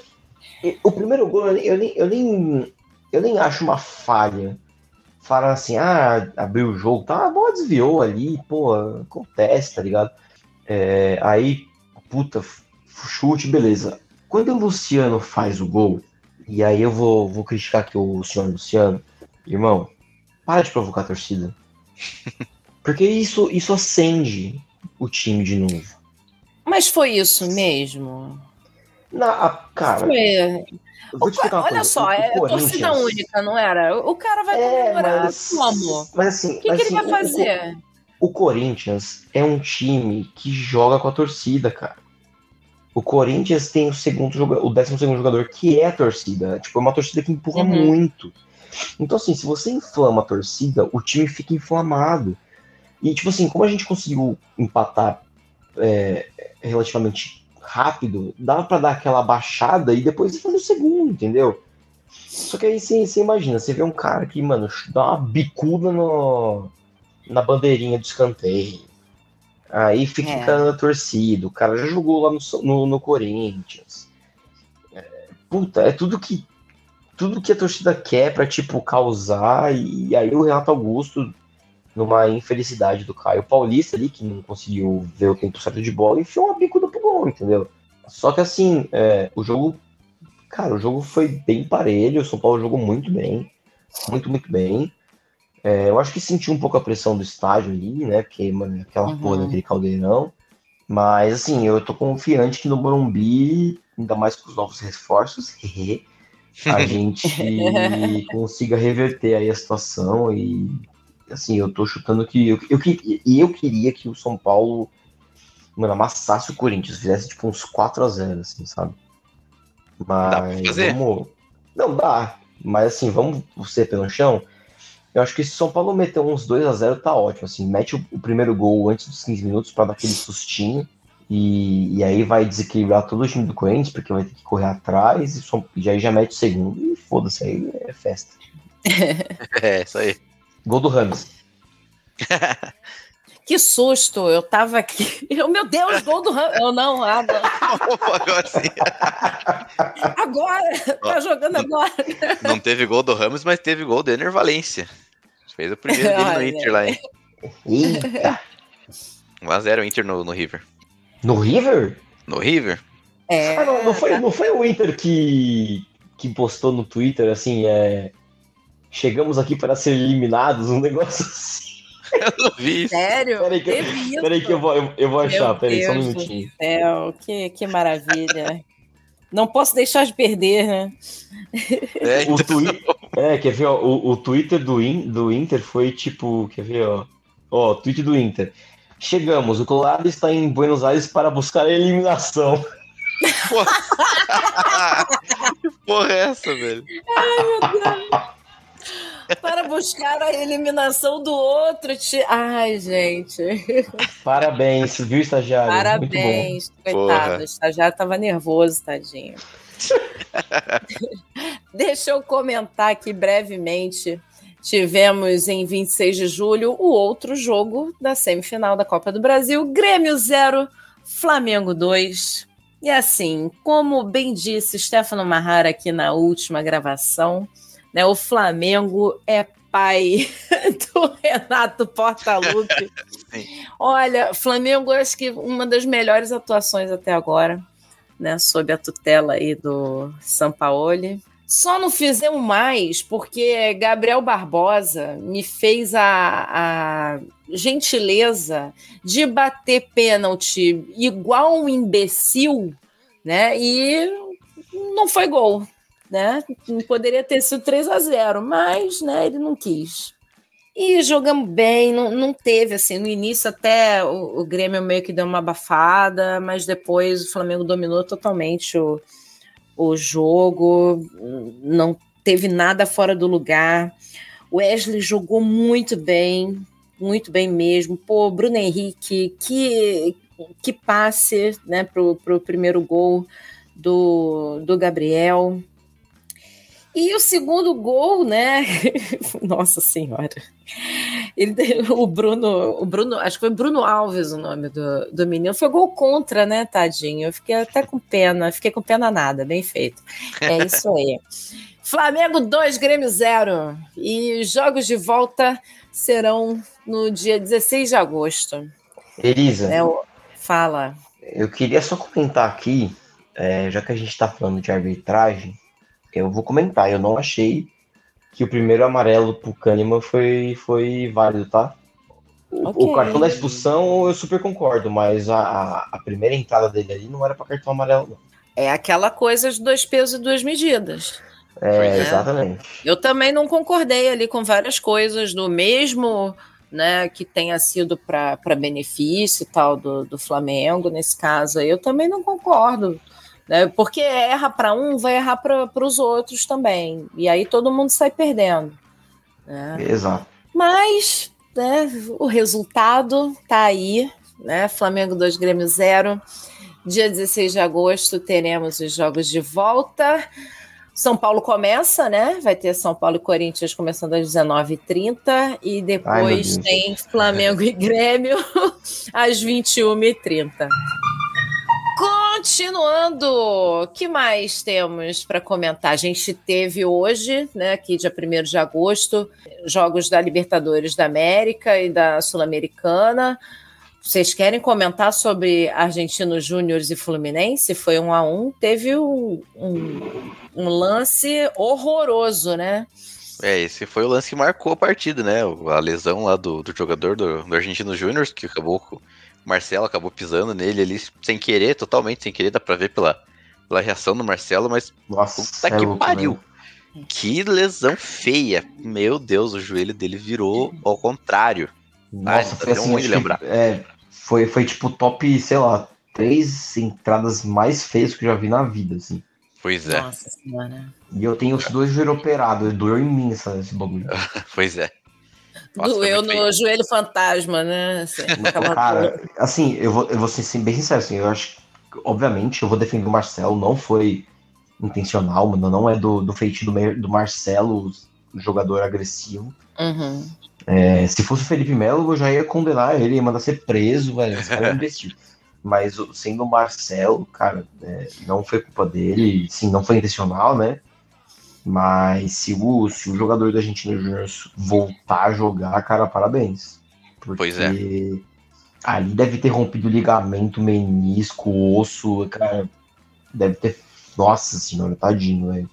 é- o primeiro gol eu nem, eu nem, eu nem, eu nem acho uma falha. Falar assim, ah, abriu o jogo, tá? A bola desviou ali, pô, acontece, tá ligado? É, aí, puta, chute, beleza. Quando o Luciano faz o gol, e aí eu vou, vou criticar aqui o senhor Luciano, irmão, para de provocar a torcida. <laughs> Porque isso, isso acende o time de novo. Mas foi isso mesmo? Na, a- cara, Foi. eu vou te explicar uma Olha coisa. só, é torcida única, não era? O cara vai É, comemorar, mas, como? mas assim, O que, mas que ele assim, vai o- o- fazer? O Corinthians é um time que joga com a torcida, cara. O Corinthians tem o segundo jogador, o décimo segundo jogador, que é a torcida. Tipo, é uma torcida que empurra Uhum. muito. Então, assim, se você inflama a torcida, o time fica inflamado. E, tipo assim, como a gente conseguiu empatar é, relativamente rápido, dava pra dar aquela baixada e depois ir fazer o segundo, entendeu? Só que aí você, você imagina, você vê um cara que, mano, dá uma bicuda no, na bandeirinha do escanteio. Aí fica É. torcida. O cara já jogou lá no, no, no Corinthians. puta, é tudo que tudo que a torcida quer pra, tipo, causar, e aí o Renato Augusto, numa infelicidade do Caio Paulista ali, que não conseguiu ver o tempo certo de bola, enfiou uma bicuda pro gol, entendeu? Só que assim, é, o jogo, cara, o jogo foi bem parelho, o São Paulo jogou muito bem, muito, muito bem. É, eu acho que senti um pouco a pressão do estádio ali, né, porque, mano, aquela Uhum. porra daquele caldeirão, mas assim, eu tô confiante que no Morumbi, ainda mais com os novos reforços, <laughs> a <laughs> gente consiga reverter aí a situação e assim, eu tô chutando que eu, eu, e eu queria que o São Paulo mano, amassasse o Corinthians, fizesse tipo uns 4 a 0 assim, sabe? Mas Dá pra fazer? vamos Não dá, mas assim, vamos ser pé no chão. Eu acho que se o São Paulo meter uns 2 a 0 tá ótimo, assim, mete o, o primeiro gol antes dos 15 minutos pra dar aquele sustinho. E, e aí vai desequilibrar todo o time do Corinthians, porque vai ter que correr atrás, e, e aí já mete o segundo, e foda-se, aí é festa. <laughs> É, isso aí. Gol do Rams. <laughs> Que susto! Eu tava aqui. Eu, meu Deus, gol do Ram. Eu não, ah, não. Agora sim. Agora! Tá jogando agora. Não teve gol do Ramos, mas teve gol do Ener Valência. Fez o primeiro dele no. Inter lá, hein? Eita! 1x0 Inter no, no River. No River? No River? É, Ah, não, não, foi, não foi o Inter que, que postou no Twitter assim, é. Chegamos aqui para ser eliminados, um negócio assim. Eu não vi sério? Peraí que, eu, peraí que eu vou, eu, eu vou achar, Meu peraí, só um Deus do minutinho. céu, que, que maravilha. Não posso deixar de perder, né? É, O então, twi- é, quer ver, ó, o, o Twitter do, In- do Inter foi tipo, quer ver, ó. Ó, tweet do Inter. Chegamos, o Colorado está em Buenos Aires para buscar a eliminação. <laughs> que porra é essa, velho? Para buscar a eliminação do outro time. Ai, gente. Parabéns, viu, estagiário? Muito bom. Parabéns. Coitado, Porra. o estagiário tava nervoso, tadinho. <laughs> Deixa eu comentar aqui brevemente. Tivemos em 26 de julho o outro jogo da semifinal da Copa do Brasil: Grêmio 0, Flamengo 2. E assim, como bem disse Stefano Marrara aqui na última gravação, né, o Flamengo é pai <laughs> do Renato Portaluppi. Olha, Flamengo, acho que uma das melhores atuações até agora, né, sob a tutela aí do Sampaoli. Só não fizemos mais porque Gabriel Barbosa me fez a, a gentileza de bater pênalti igual um imbecil, né? E não foi gol, né? Poderia ter sido 3 a 0, mas, né, ele não quis. E jogamos bem, não, não teve, assim, no início até o, o Grêmio meio que deu uma abafada, mas depois o Flamengo dominou totalmente o, o jogo, não teve nada fora do lugar. O Wesley jogou muito bem, muito bem mesmo. Pô, Bruno Henrique, que, que passe né, pro, pro primeiro gol do, do Gabriel. E o segundo gol, né? <laughs> Nossa Senhora. Ele, o Bruno, o Bruno, acho que foi Bruno Alves o nome do, do menino. Foi gol contra, né, tadinho? Eu fiquei até com pena, fiquei com pena nada, bem feito. É isso aí. <laughs> Flamengo 2, Grêmio 0. E jogos de volta serão no dia 16 de agosto. Elisa? O- Fala. eu queria só comentar aqui, é, já que a gente está falando de arbitragem, eu vou comentar. Eu não achei que o primeiro amarelo pro Kahneman foi, foi válido, tá? O, Ok. o cartão da expulsão eu super concordo, mas a, a- primeira entrada dele ali não era para cartão amarelo, não. É aquela coisa de dois pesos e duas medidas. É, Pois é. exatamente. Eu também não concordei ali com várias coisas, do mesmo né, que tenha sido para benefício e tal do, do Flamengo, nesse caso aí, eu também não concordo. Né, porque erra para um, vai errar para os outros também. E aí todo mundo sai perdendo. né? Exato. Mas né, o resultado tá aí, né? Flamengo 2, Grêmio 0. Dia 16 de agosto teremos os jogos de volta. São Paulo começa, né? Vai ter São Paulo e Corinthians começando às 19h30 e Ai, depois Deus. tem Flamengo e Grêmio <laughs> às 21h30. Continuando que mais temos para comentar? A gente teve hoje, né, aqui dia 1 de agosto, jogos da Libertadores da América e da Sul-Americana. Vocês querem comentar sobre Argentinos Júniors e Fluminense? Foi um a um. Teve um, um, um lance horroroso, né? É, esse foi o lance que marcou a partida, né? A lesão lá do, do jogador do, do Argentino Júnior, que acabou. Marcelo acabou pisando nele ali sem querer, totalmente sem querer, dá pra ver pela, pela reação do Marcelo, mas. Nossa, puta que é louco, pariu! velho. Que lesão feia! Meu Deus, o joelho dele virou ao contrário. Nossa, Ah, foi assim, ruim de que, lembrar. é, foi, foi tipo top, sei lá, três entradas mais feias que eu já vi na vida, assim. Pois é, Nossa senhora. E eu tenho os dois joelhos operados, doeu em mim essa- esse bagulho. <laughs> pois é. Doeu no feio. joelho fantasma, né? Assim. Cara, assim, eu vou, eu vou ser assim, bem sincero, assim, eu acho que, obviamente, eu vou defender o Marcelo, não foi intencional, mano, não é do, do feitio do, do Marcelo, o jogador agressivo. Uhum. É, se fosse o Felipe Melo, eu já ia condenar ele, ia mandar ser preso, velho, esse cara é um. Mas o- sendo o Marcelo, cara, é, não foi culpa dele, sim, não foi intencional, né? Mas se o, se o jogador da Argentina Júnior voltar a jogar, cara, parabéns. Porque Pois é. ali deve ter rompido ligamento, menisco, osso, cara, deve ter. Nossa senhora, tadinho, velho.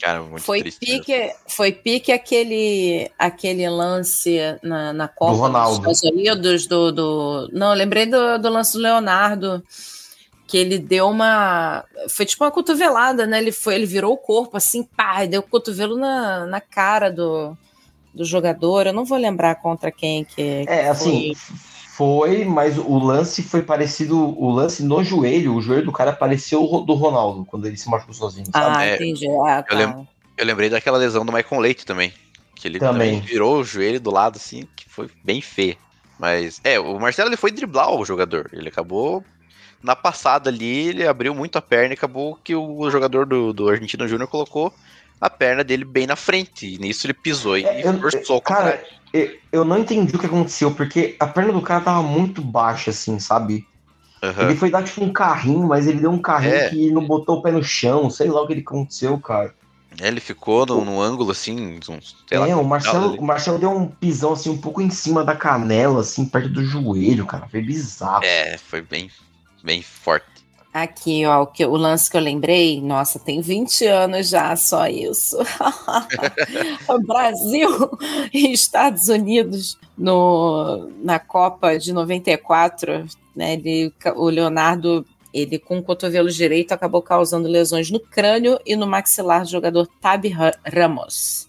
Cara, muito Foi triste. pique, foi pique aquele, aquele lance na, na Copa Do Ronaldo. dos Estados Unidos, do, do. Não, eu lembrei do, do lance do Leonardo, que ele deu uma. Foi tipo uma cotovelada, né? Ele, foi, ele virou o corpo assim, pá, e deu o cotovelo na, na cara do, do jogador. Eu não vou lembrar contra quem que. É, assim, foi, mas o lance foi parecido. O lance no joelho, o joelho do cara pareceu o do Ronaldo, quando ele se machucou sozinho, sabe? Ah, É, entendi. Ah, tá. eu lembro- Eu lembrei daquela lesão do Michael Leite também. Que ele Também. também, virou o joelho do lado, assim, que foi bem feio. Mas, é, o Marcelo ele foi driblar o jogador. Ele acabou. Na passada ali, ele abriu muito a perna e acabou que o jogador do, do Argentino Júnior colocou a perna dele bem na frente. E nisso ele pisou e É, eu- forçou cara, eu, eu não entendi o que aconteceu, porque a perna do cara tava muito baixa, assim, sabe? Aham. Ele foi dar tipo um carrinho, mas ele deu um carrinho É. que não botou o pé no chão, sei lá o que ele aconteceu, cara. É, Ele ficou num, num ângulo assim, sei lá. é, o Marcelo, o Marcelo deu um pisão assim, um pouco em cima da canela, assim, perto do joelho, cara. Foi bizarro. É, foi bem, bem forte. Aqui, ó, o, que, o lance que eu lembrei, nossa, tem 20 anos já, só isso. <laughs> Brasil e Estados Unidos no, na Copa de 94, né? Ele, o Leonardo, ele com o cotovelo direito acabou causando lesões no crânio e no maxilar do jogador Tabi Ra- Ramos.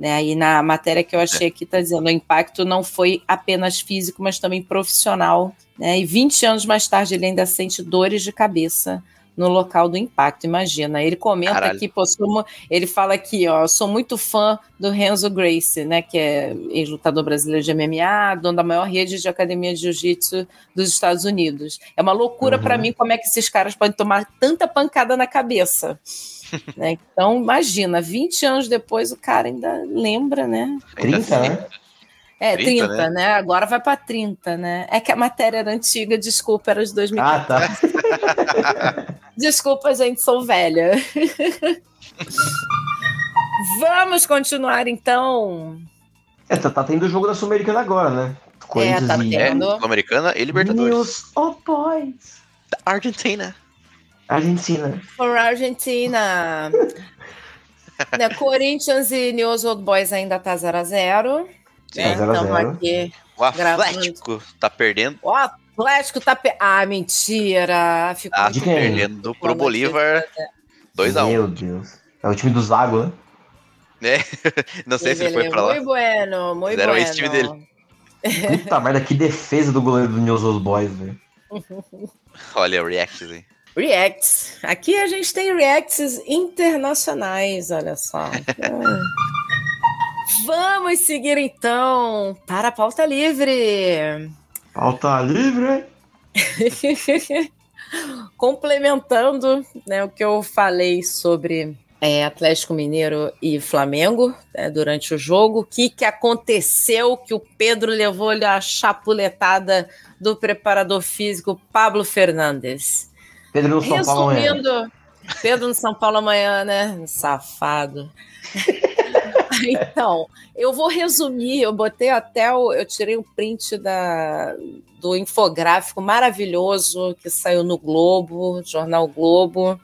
Né, aí na matéria que eu achei aqui está dizendo o impacto não foi apenas físico, mas também profissional. Né, e 20 anos mais tarde ele ainda sente dores de cabeça no local do impacto. Imagina. Ele comenta Caralho. aqui, pô, sou ele fala aqui, ó, sou muito fã do Renzo Gracie, né, que é ex-lutador brasileiro de MMA, dono da maior rede de academia de jiu-jitsu dos Estados Unidos. É uma loucura Uhum. para mim como é que esses caras podem tomar tanta pancada na cabeça. Né? Então, imagina, 20 anos depois o cara ainda lembra, né? Ainda 30, assim, né? É, 30, 30, né? Agora vai para 30, né? É que a matéria era antiga, desculpa, era de 2014. Ah, tá. <laughs> Desculpa, gente, sou velha. Vamos continuar, então. É, tá, tá tendo o jogo da Sul-Americana agora, né? Corinthians tá e É, tendo. Sul-Americana e Libertadores. News oh boys. Da Argentina. Argentina. For Argentina. <laughs> né, Corinthians e News Old Boys ainda tá 0x0. Sim. Né? 0 a 0. Estamos aqui. O Atlético tá perdendo. O Atlético tá. Pe... Ah, mentira. Ficou Tá De quem? perdendo pro Bolívar 2x1. Meu Deus. É o time do Zago, né? né? <laughs> Não sei se ele foi pra lá. Muito bueno, muito Fizeram bueno. esse time dele. Puta merda, que defesa do goleiro do News Old Boys, velho. <laughs> Olha o react aí. Reacts. Aqui a gente tem reacts internacionais, olha só. <laughs> Vamos seguir então para a pauta livre. Pauta livre. <laughs> Complementando né, o que eu falei sobre é, Atlético Mineiro e Flamengo né, durante o jogo, o que, que aconteceu que o Pedro levou-lhe a chapuletada do preparador físico Pablo Fernandes. Pedro no São Paulo. Resumindo, Pedro no São Paulo amanhã, né? Safado. <laughs> então, eu vou resumir. Eu botei até o. Eu tirei um print da, do infográfico maravilhoso que saiu no Globo, Jornal Globo,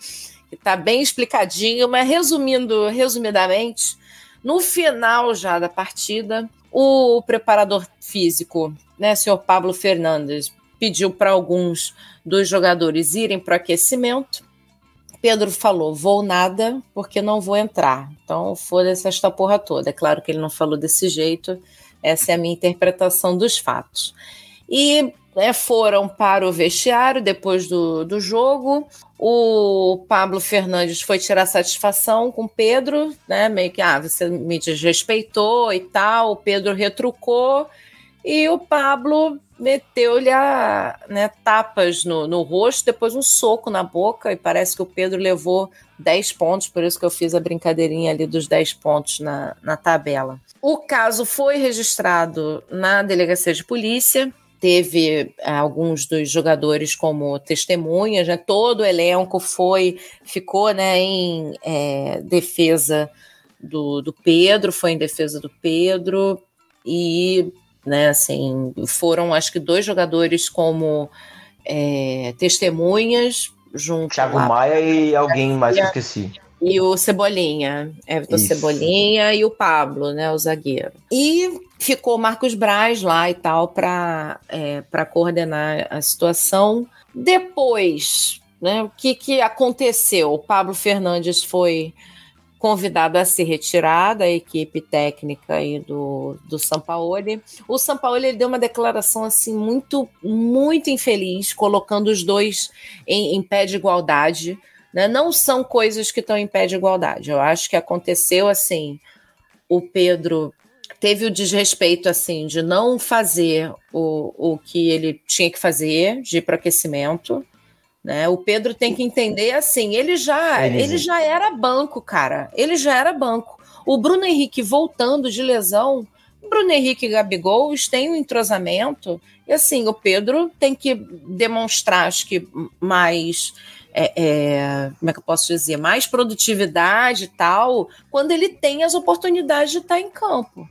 que está bem explicadinho, mas resumindo, resumidamente, no final já da partida, o preparador físico, né, senhor Pablo Fernandes, pediu para alguns dos jogadores irem para o aquecimento. Pedro falou: vou nada, porque não vou entrar. Então, foda-se esta porra toda. É claro que ele não falou desse jeito, essa é a minha interpretação dos fatos. E né, foram para o vestiário depois do, do jogo. O Pablo Fernandes foi tirar satisfação com Pedro, né? Meio que, ah, você me desrespeitou e tal. O Pedro retrucou e o Pablo meteu-lhe né, tapas no, no rosto, depois um soco na boca, e parece que o Pedro levou 10 pontos, por isso que eu fiz a brincadeirinha ali dos 10 pontos na, na tabela. O caso foi registrado na delegacia de polícia, teve eh, alguns dos jogadores como testemunhas, né? todo o elenco foi, ficou né, em é, defesa do, do Pedro, foi em defesa do Pedro, e né? Assim, foram acho que dois jogadores como é, testemunhas junto. Thiago Maia e alguém mais que eu esqueci. E o Cebolinha, Everton Isso. Cebolinha e o Pablo, né, o zagueiro. E ficou Marcos Braz lá e tal para é, coordenar a situação. Depois, né, o que, que aconteceu? O Pablo Fernandes foi convidado a se retirar da equipe técnica aí do, do Sampaoli. O Sampaoli ele deu uma declaração assim muito, muito infeliz, colocando os dois em, em pé de igualdade. Né? Não são coisas que estão em pé de igualdade. Eu acho que aconteceu assim. O Pedro teve o desrespeito assim de não fazer o, o que ele tinha que fazer de ir para aquecimento né? O Pedro tem que entender assim, ele já, ele já era banco, cara. Ele já era banco. O Bruno Henrique voltando de lesão, Bruno Henrique e Gabigol têm um entrosamento. E assim, o Pedro tem que demonstrar, acho que mais. É, é, como é que eu posso dizer? Mais produtividade e tal, quando ele tem as oportunidades de estar em campo.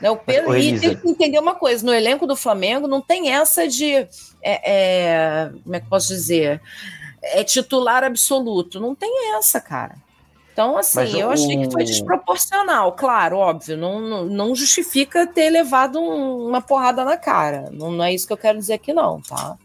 Né? O Pedro e tem que entender uma coisa: no elenco do Flamengo não tem essa de. É, é, como é que eu posso dizer? É titular absoluto. Não tem essa, cara. Então, assim, Mas eu o... achei que foi desproporcional, claro, óbvio. Não, não, não justifica ter levado um, uma porrada na cara. Não, não, é isso que eu quero dizer aqui, não, tá?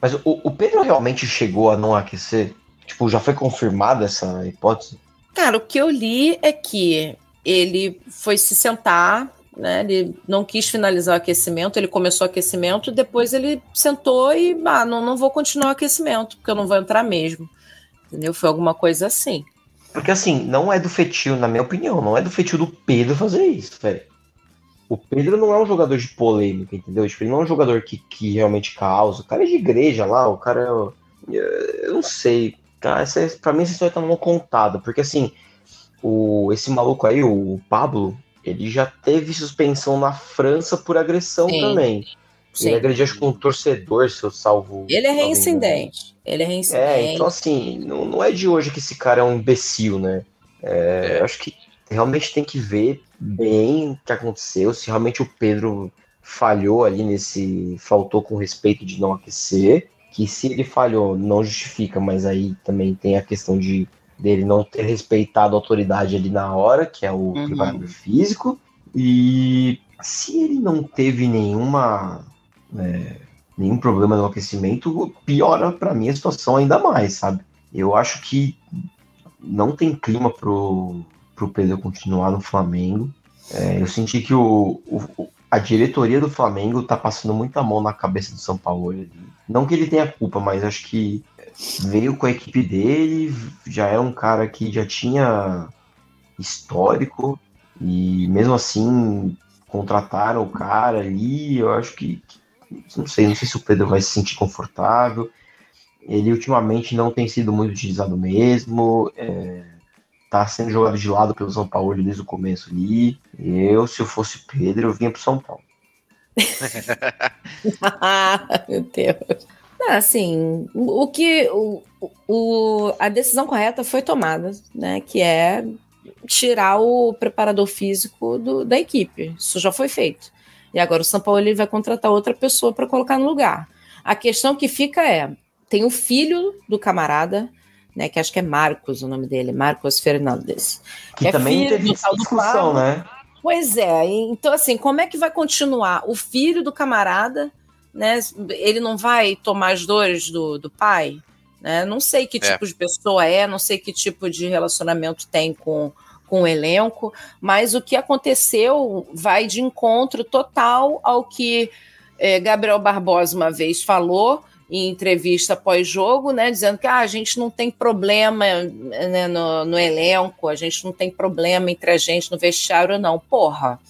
Mas o, o Pedro realmente chegou a não aquecer? Tipo, já foi confirmada essa hipótese? Cara, o que eu li é que ele foi se sentar né? Ele não quis finalizar o aquecimento, ele começou o aquecimento, depois ele sentou e, ah, não, não vou continuar o aquecimento, porque eu não vou entrar mesmo. Entendeu? Foi alguma coisa assim. Porque assim, não é do fetil, na minha opinião, não é do fetil do Pedro fazer isso, velho. O Pedro não é um jogador de polêmica, entendeu? Tipo, ele não é um jogador que, que realmente causa. O cara é de igreja lá, o cara é. Eu não sei. Tá? Essa, pra mim, essa história tá mal contada. Porque assim, o, esse maluco aí, o Pablo, ele já teve suspensão na França por agressão Sim. também. Sim. Ele agrediu acho, com um torcedor, se eu salvo. Ele é reincidente. Ele é reincidente. É, então assim, não, não é de hoje que esse cara é um imbecil, né? É, eu acho que realmente tem que ver bem o que aconteceu, se realmente o Pedro falhou ali nesse. faltou com respeito de não aquecer. Que se ele falhou, não justifica, mas aí também tem a questão de dele não ter respeitado a autoridade ali na hora, que é o uhum. preparador físico. E se ele não teve nenhuma é, nenhum problema no aquecimento, piora para mim a situação ainda mais, sabe? Eu acho que não tem clima pro, pro Pedro continuar no Flamengo. É, eu senti que o, o, a diretoria do Flamengo tá passando muita mão na cabeça do São Paulo. Não que ele tenha culpa, mas acho que veio com a equipe dele, já é um cara que já tinha histórico e mesmo assim contrataram o cara ali, eu acho que, não sei, não sei se o Pedro vai se sentir confortável. Ele ultimamente não tem sido muito utilizado mesmo, é, tá sendo jogado de lado pelo São Paulo desde o começo ali. Eu, se eu fosse Pedro, eu vinha pro São Paulo. <laughs> Meu Deus. Não, assim, o que o, o, a decisão correta foi tomada, né? Que é tirar o preparador físico do, da equipe. Isso já foi feito. E agora o São Paulo ele vai contratar outra pessoa para colocar no lugar. A questão que fica é: tem o filho do camarada, né? Que acho que é Marcos o nome dele, Marcos Fernandes. Que, é também teve discussão, né? Pois é, então assim, como é que vai continuar? O filho do camarada, né? Ele não vai tomar as dores do, do pai? Né? Não sei que É. tipo de pessoa é, não sei que tipo de relacionamento tem com, com o elenco, mas o que aconteceu vai de encontro total ao que eh, Gabriel Barbosa uma vez falou em entrevista pós-jogo, né, dizendo que ah, a gente não tem problema né, no, no elenco, a gente não tem problema entre a gente no vestiário, não. Porra,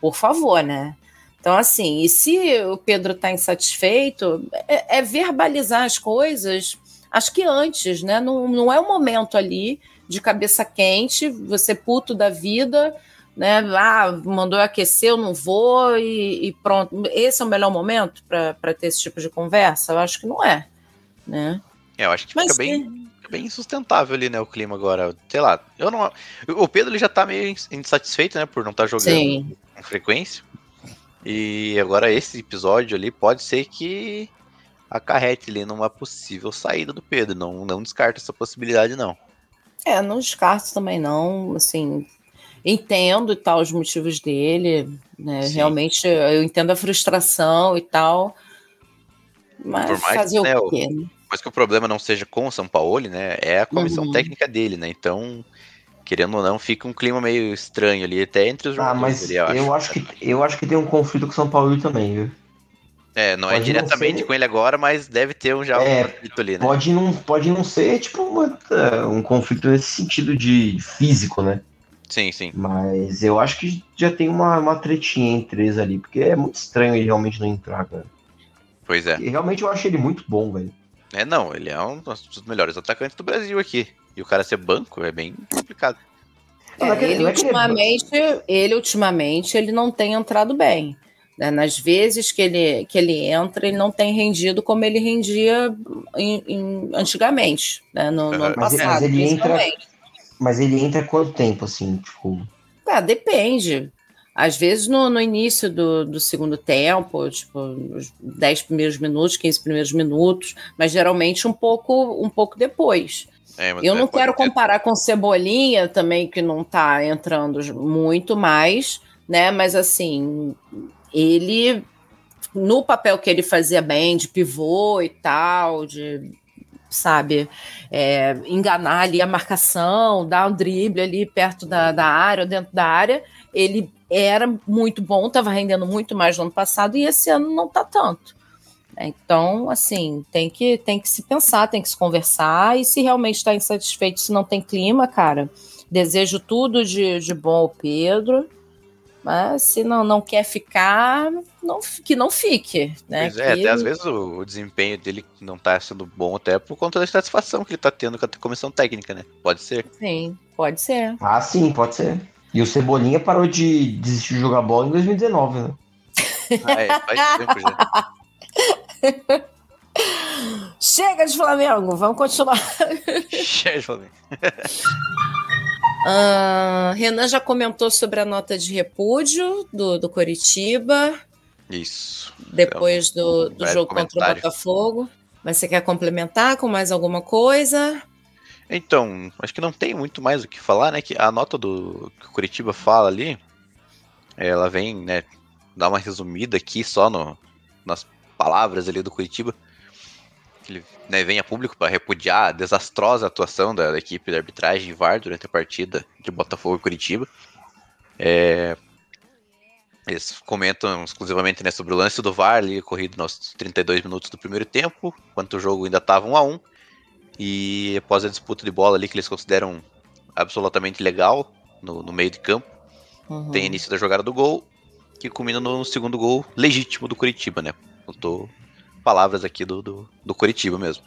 por favor, né? Então, assim, e se o Pedro está insatisfeito, é, é verbalizar as coisas, acho que antes, né? Não, não é o momento ali de cabeça quente, você puto da vida, né? Ah, mandou eu aquecer, eu não vou e, e pronto. Esse é o melhor momento para ter esse tipo de conversa? Eu acho que não é, né? É, eu acho que Mas fica bem, fica bem insustentável ali, né, o clima agora. Sei lá, eu não. O Pedro ele já tá meio insatisfeito, né, por não estar jogando Sim. com frequência. E agora esse episódio ali pode ser que acarrete ali numa possível saída do Pedro. Não, não descarta essa possibilidade, não. É, não descarto também não, assim, entendo e tal os motivos dele, né? Sim. Realmente eu entendo a frustração e tal, mas fazer que, né, o quê? né? Mas que o problema não seja com o São Paulo, né? É a comissão Uhum. técnica dele, né? Então, querendo ou não, fica um clima meio estranho ali, até entre os Ah, jogadores mas ali, eu acho que eu acho que tem um conflito com o São Paulo também, viu? É, não é Pode não diretamente ser- com ele agora, mas deve ter um já É, um conflito ali, né? Pode não, pode não ser tipo uma- é, um conflito nesse sentido de físico, né? Sim, sim. Mas eu acho que já tem uma, uma tretinha entre eles ali, porque é muito estranho ele realmente não entrar, cara. Pois é. E realmente eu acho ele muito bom, velho. É, não, ele é um dos melhores atacantes do Brasil aqui. E o cara ser banco é bem complicado. É, ele, ultimamente, ele ultimamente ele não tem entrado bem. né? Nas vezes que ele, que ele entra, ele não tem rendido como ele rendia em- em- antigamente, né? no, no ano Mas ele- passado. mas ele entra-. Mas ele entra quanto tempo, assim, tipo. Ah, depende. Às vezes no, no início do, do segundo tempo, tipo, os 10 primeiros minutos, 15 primeiros minutos, mas geralmente um pouco, um pouco depois. É, Eu é, não quero ter- comparar com Cebolinha também, que não tá entrando muito mais, né? Mas assim, ele no papel que ele fazia bem, de pivô e tal, de sabe, é, enganar ali a marcação, dar um drible ali perto da, da área, ou dentro da área, ele era muito bom, estava rendendo muito mais no ano passado e esse ano não tá tanto. Então, assim, tem que, tem que se pensar, tem que se conversar, e se realmente está insatisfeito, se não tem clima, cara, desejo tudo de, de bom ao Pedro, mas se não, não quer ficar, não, que não fique, né? Pois é, Que- até às vezes o, o desempenho dele não tá sendo bom até por conta da satisfação que ele tá tendo com a comissão técnica, né? Pode ser. Sim, pode ser. Ah, sim, pode ser. E o Cebolinha parou de desistir de jogar bola em 2019, né? Ah, é, faz tempo já. <laughs> <laughs> Chega de Flamengo, vamos continuar. Chega, Flamengo. <laughs> Ah, Renan já comentou sobre a nota de repúdio do, do Coritiba, Isso. depois do, do breve jogo contra o. Botafogo. Mas você quer complementar com mais alguma coisa? Então, acho que não tem muito mais o que falar, né? Que a nota do que o Curitiba fala ali, ela vem, né, dar uma resumida aqui só no, nas palavras ali do Curitiba. Que ele né, vem a público para repudiar a desastrosa atuação da, da equipe de arbitragem VAR durante a partida de Botafogo e Curitiba. É, eles comentam exclusivamente né, sobre o lance do VAR ali, ocorrido nos 32 minutos do primeiro tempo, enquanto o jogo ainda estava 1 a 1 e após a disputa de bola ali que eles consideram absolutamente legal no, no meio de campo, Uhum. tem início da jogada do gol, que culmina no segundo gol legítimo do Curitiba, né? Eu tô palavras aqui do, do, do Curitiba mesmo.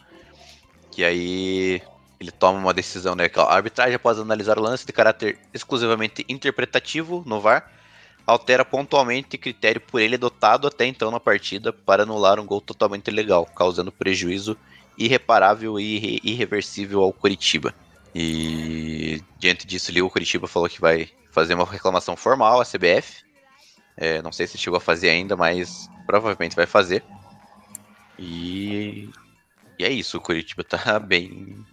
Que aí ele toma uma decisão, né? que A arbitragem, após analisar o lance de caráter exclusivamente interpretativo no VAR, altera pontualmente critério por ele adotado até então na partida para anular um gol totalmente ilegal, causando prejuízo irreparável e irre irreversível ao Curitiba. E diante disso o Curitiba falou que vai fazer uma reclamação formal à CBF. É, não sei se chegou a fazer ainda, mas provavelmente vai fazer. E, e é isso, o Curitiba tá <laughs> bem.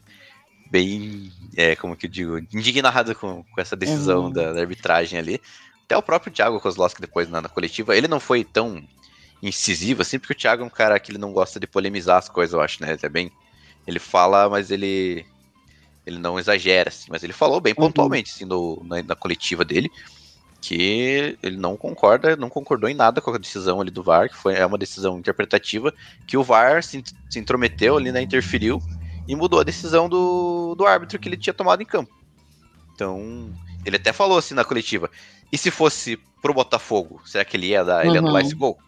Bem. É, como que eu digo? Indignado com, com essa decisão Uhum. da, da arbitragem ali. Até o próprio Thiago Kozlowski depois na, na coletiva, ele não foi tão incisivo assim, porque o Thiago é um cara que ele não gosta de polemizar as coisas, eu acho, né? Ele é bem. Ele fala, mas ele. Ele não exagera, assim, mas ele falou bem pontualmente, assim, no, na, na coletiva dele, que ele não concorda, não concordou em nada com a decisão ali do VAR, que foi, é uma decisão interpretativa, que o VAR se, se intrometeu ali, né, interferiu, e mudou a decisão do, do árbitro que ele tinha tomado em campo. Então, ele até falou assim na coletiva, e se fosse pro Botafogo, será que ele ia, dar, ele ia Uhum. anular esse gol?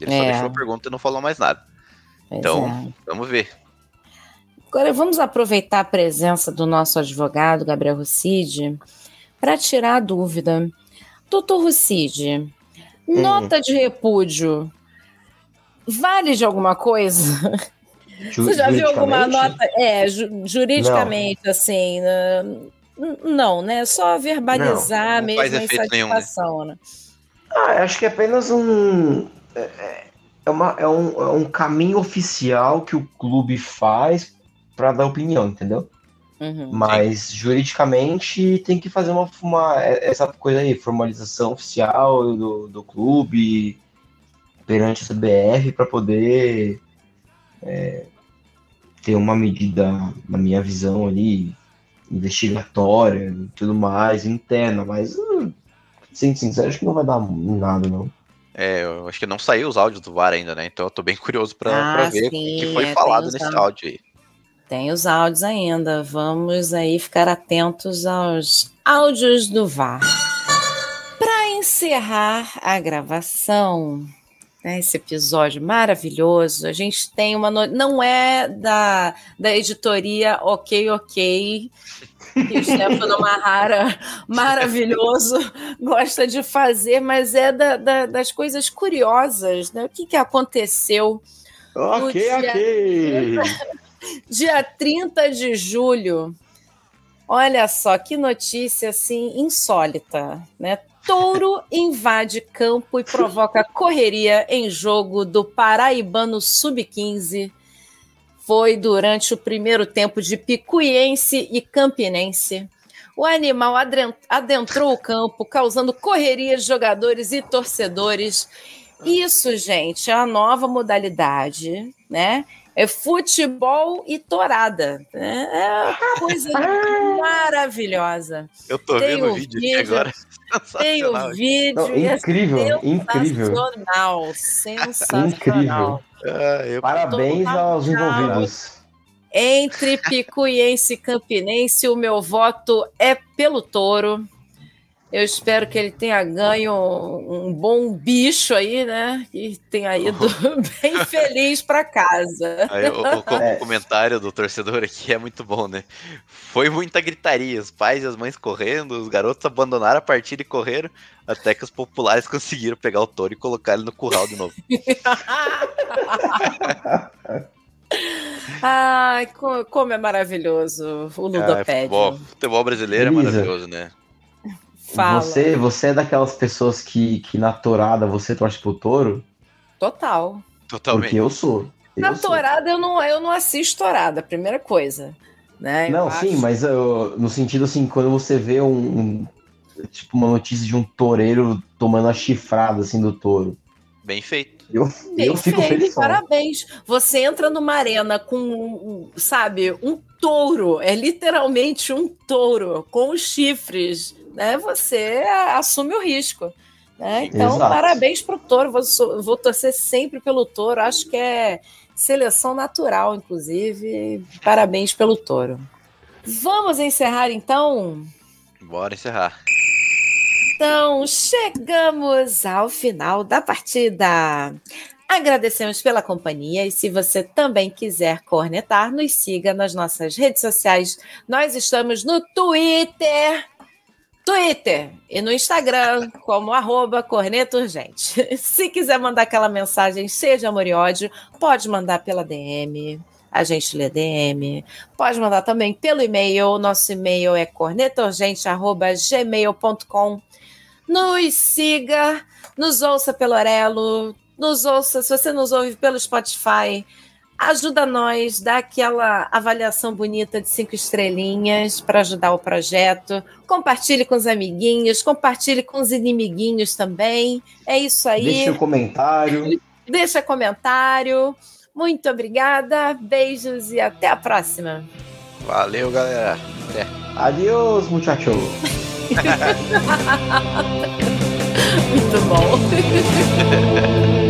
Ele só É. deixou a pergunta e não falou mais nada. Pois Então, é. vamos ver. Agora vamos aproveitar a presença do nosso advogado, Gabriel Rucide, para tirar a dúvida. Doutor Rucide, nota de repúdio vale de alguma coisa? Ju- Você já viu alguma nota? É, ju- juridicamente, assim. né? Não, né? Só verbalizar Não, não faz mesmo a efeito nenhum, né? insatisfação, né? Ah, acho que é apenas um. É, é- é uma, é, um, é um caminho oficial que o clube faz para dar opinião, entendeu? Uhum. Mas juridicamente tem que fazer uma, uma essa coisa aí, formalização oficial do, do clube perante a CBF para poder é, ter uma medida, na minha visão ali, investigatória e tudo mais, interna, mas sendo sincero, acho que não vai dar nada, não. É, eu acho que não saiu os áudios do VAR ainda, né? Então eu tô bem curioso pra, Ah, ver o sim, que foi é, falado nesse áudio aí. Tem os áudios ainda. Vamos aí ficar atentos aos áudios do VAR. Para encerrar a gravação, né, esse episódio maravilhoso, a gente tem uma. no- Não é da, da editoria Ok, Ok. Que o Stefano <laughs> Marrara, maravilhoso, gosta de fazer, mas é da- da- das coisas curiosas, né? O que, que aconteceu Ok, ok. Dia 30 de julho. Olha só que notícia assim insólita, né? Touro invade campo e provoca <laughs> correria em jogo do Paraibano Sub-15. Foi durante o primeiro tempo de Picuiense e Campinense. O animal adentrou o campo, causando correria de jogadores e torcedores. Isso, gente, é a nova modalidade, né? É futebol e torada. né? É uma coisa <laughs> maravilhosa. Eu tô Tem vendo o o vídeo aqui vídeo, agora. Tem o vídeo. Não, é incrível, incrível. Sensacional, sensacional. Incrível. Ah, eu- Parabéns aos envolvidos. Entre Picuiense e Campinense, o meu voto é pelo touro. Eu espero que ele tenha ganho um bom bicho aí, né? E tenha ido <laughs> bem feliz para casa. Aí, o, o- o É. comentário do torcedor aqui é muito bom, né? Foi muita gritaria, os pais e as mães correndo, os garotos abandonaram a partida e correram, até que os populares <laughs> conseguiram pegar o touro e colocar ele no curral de novo. <laughs> Ai, co- como é maravilhoso o Ah, Ludopédio. futebol, futebol brasileiro é maravilhoso, né? Fala. Você, você é daquelas pessoas que, que na torada você torce pro touro? Total. Totalmente. Porque eu sou. Eu Na sou. torada eu não, eu não assisto torada, primeira coisa. Né? Eu Não, acho- sim, mas eu- no sentido assim, quando você vê um, um- tipo uma notícia de um toureiro tomando a chifrada assim do touro, Bem feito. eu, Bem eu fico feito, feliz. Parabéns. Você entra numa arena com, um, sabe, um touro. É literalmente um touro com os chifres. Né? Você assume o risco. Né? Então, Exato. parabéns pro touro. Vou, so- vou torcer sempre pelo touro. Acho que é seleção natural, inclusive. Parabéns pelo touro. Vamos encerrar então? Bora encerrar. Então, chegamos ao final da partida. Agradecemos pela companhia e se você também quiser cornetar, nos siga nas nossas redes sociais. Nós estamos no Twitter Twitter e no Instagram como arroba Corneta Urgente. <laughs> Se quiser mandar aquela mensagem de amor e ódio, pode mandar pela DM. A gente lê DM. Pode mandar também pelo e-mail. Nosso e-mail é cornetaurgente.gmail.com. Nos siga, nos ouça pelo Orelo, nos ouça, se você nos ouve pelo Spotify, ajuda nós, dá aquela avaliação bonita de cinco estrelinhas para ajudar o projeto. Compartilhe com os amiguinhos, compartilhe com os inimiguinhos também. É isso aí. Deixa um comentário. Deixa comentário. Muito obrigada, beijos e até a próxima. Valeu, galera. Até. Adiós, muchacho. <laughs> <laughs> Muito bom. <laughs>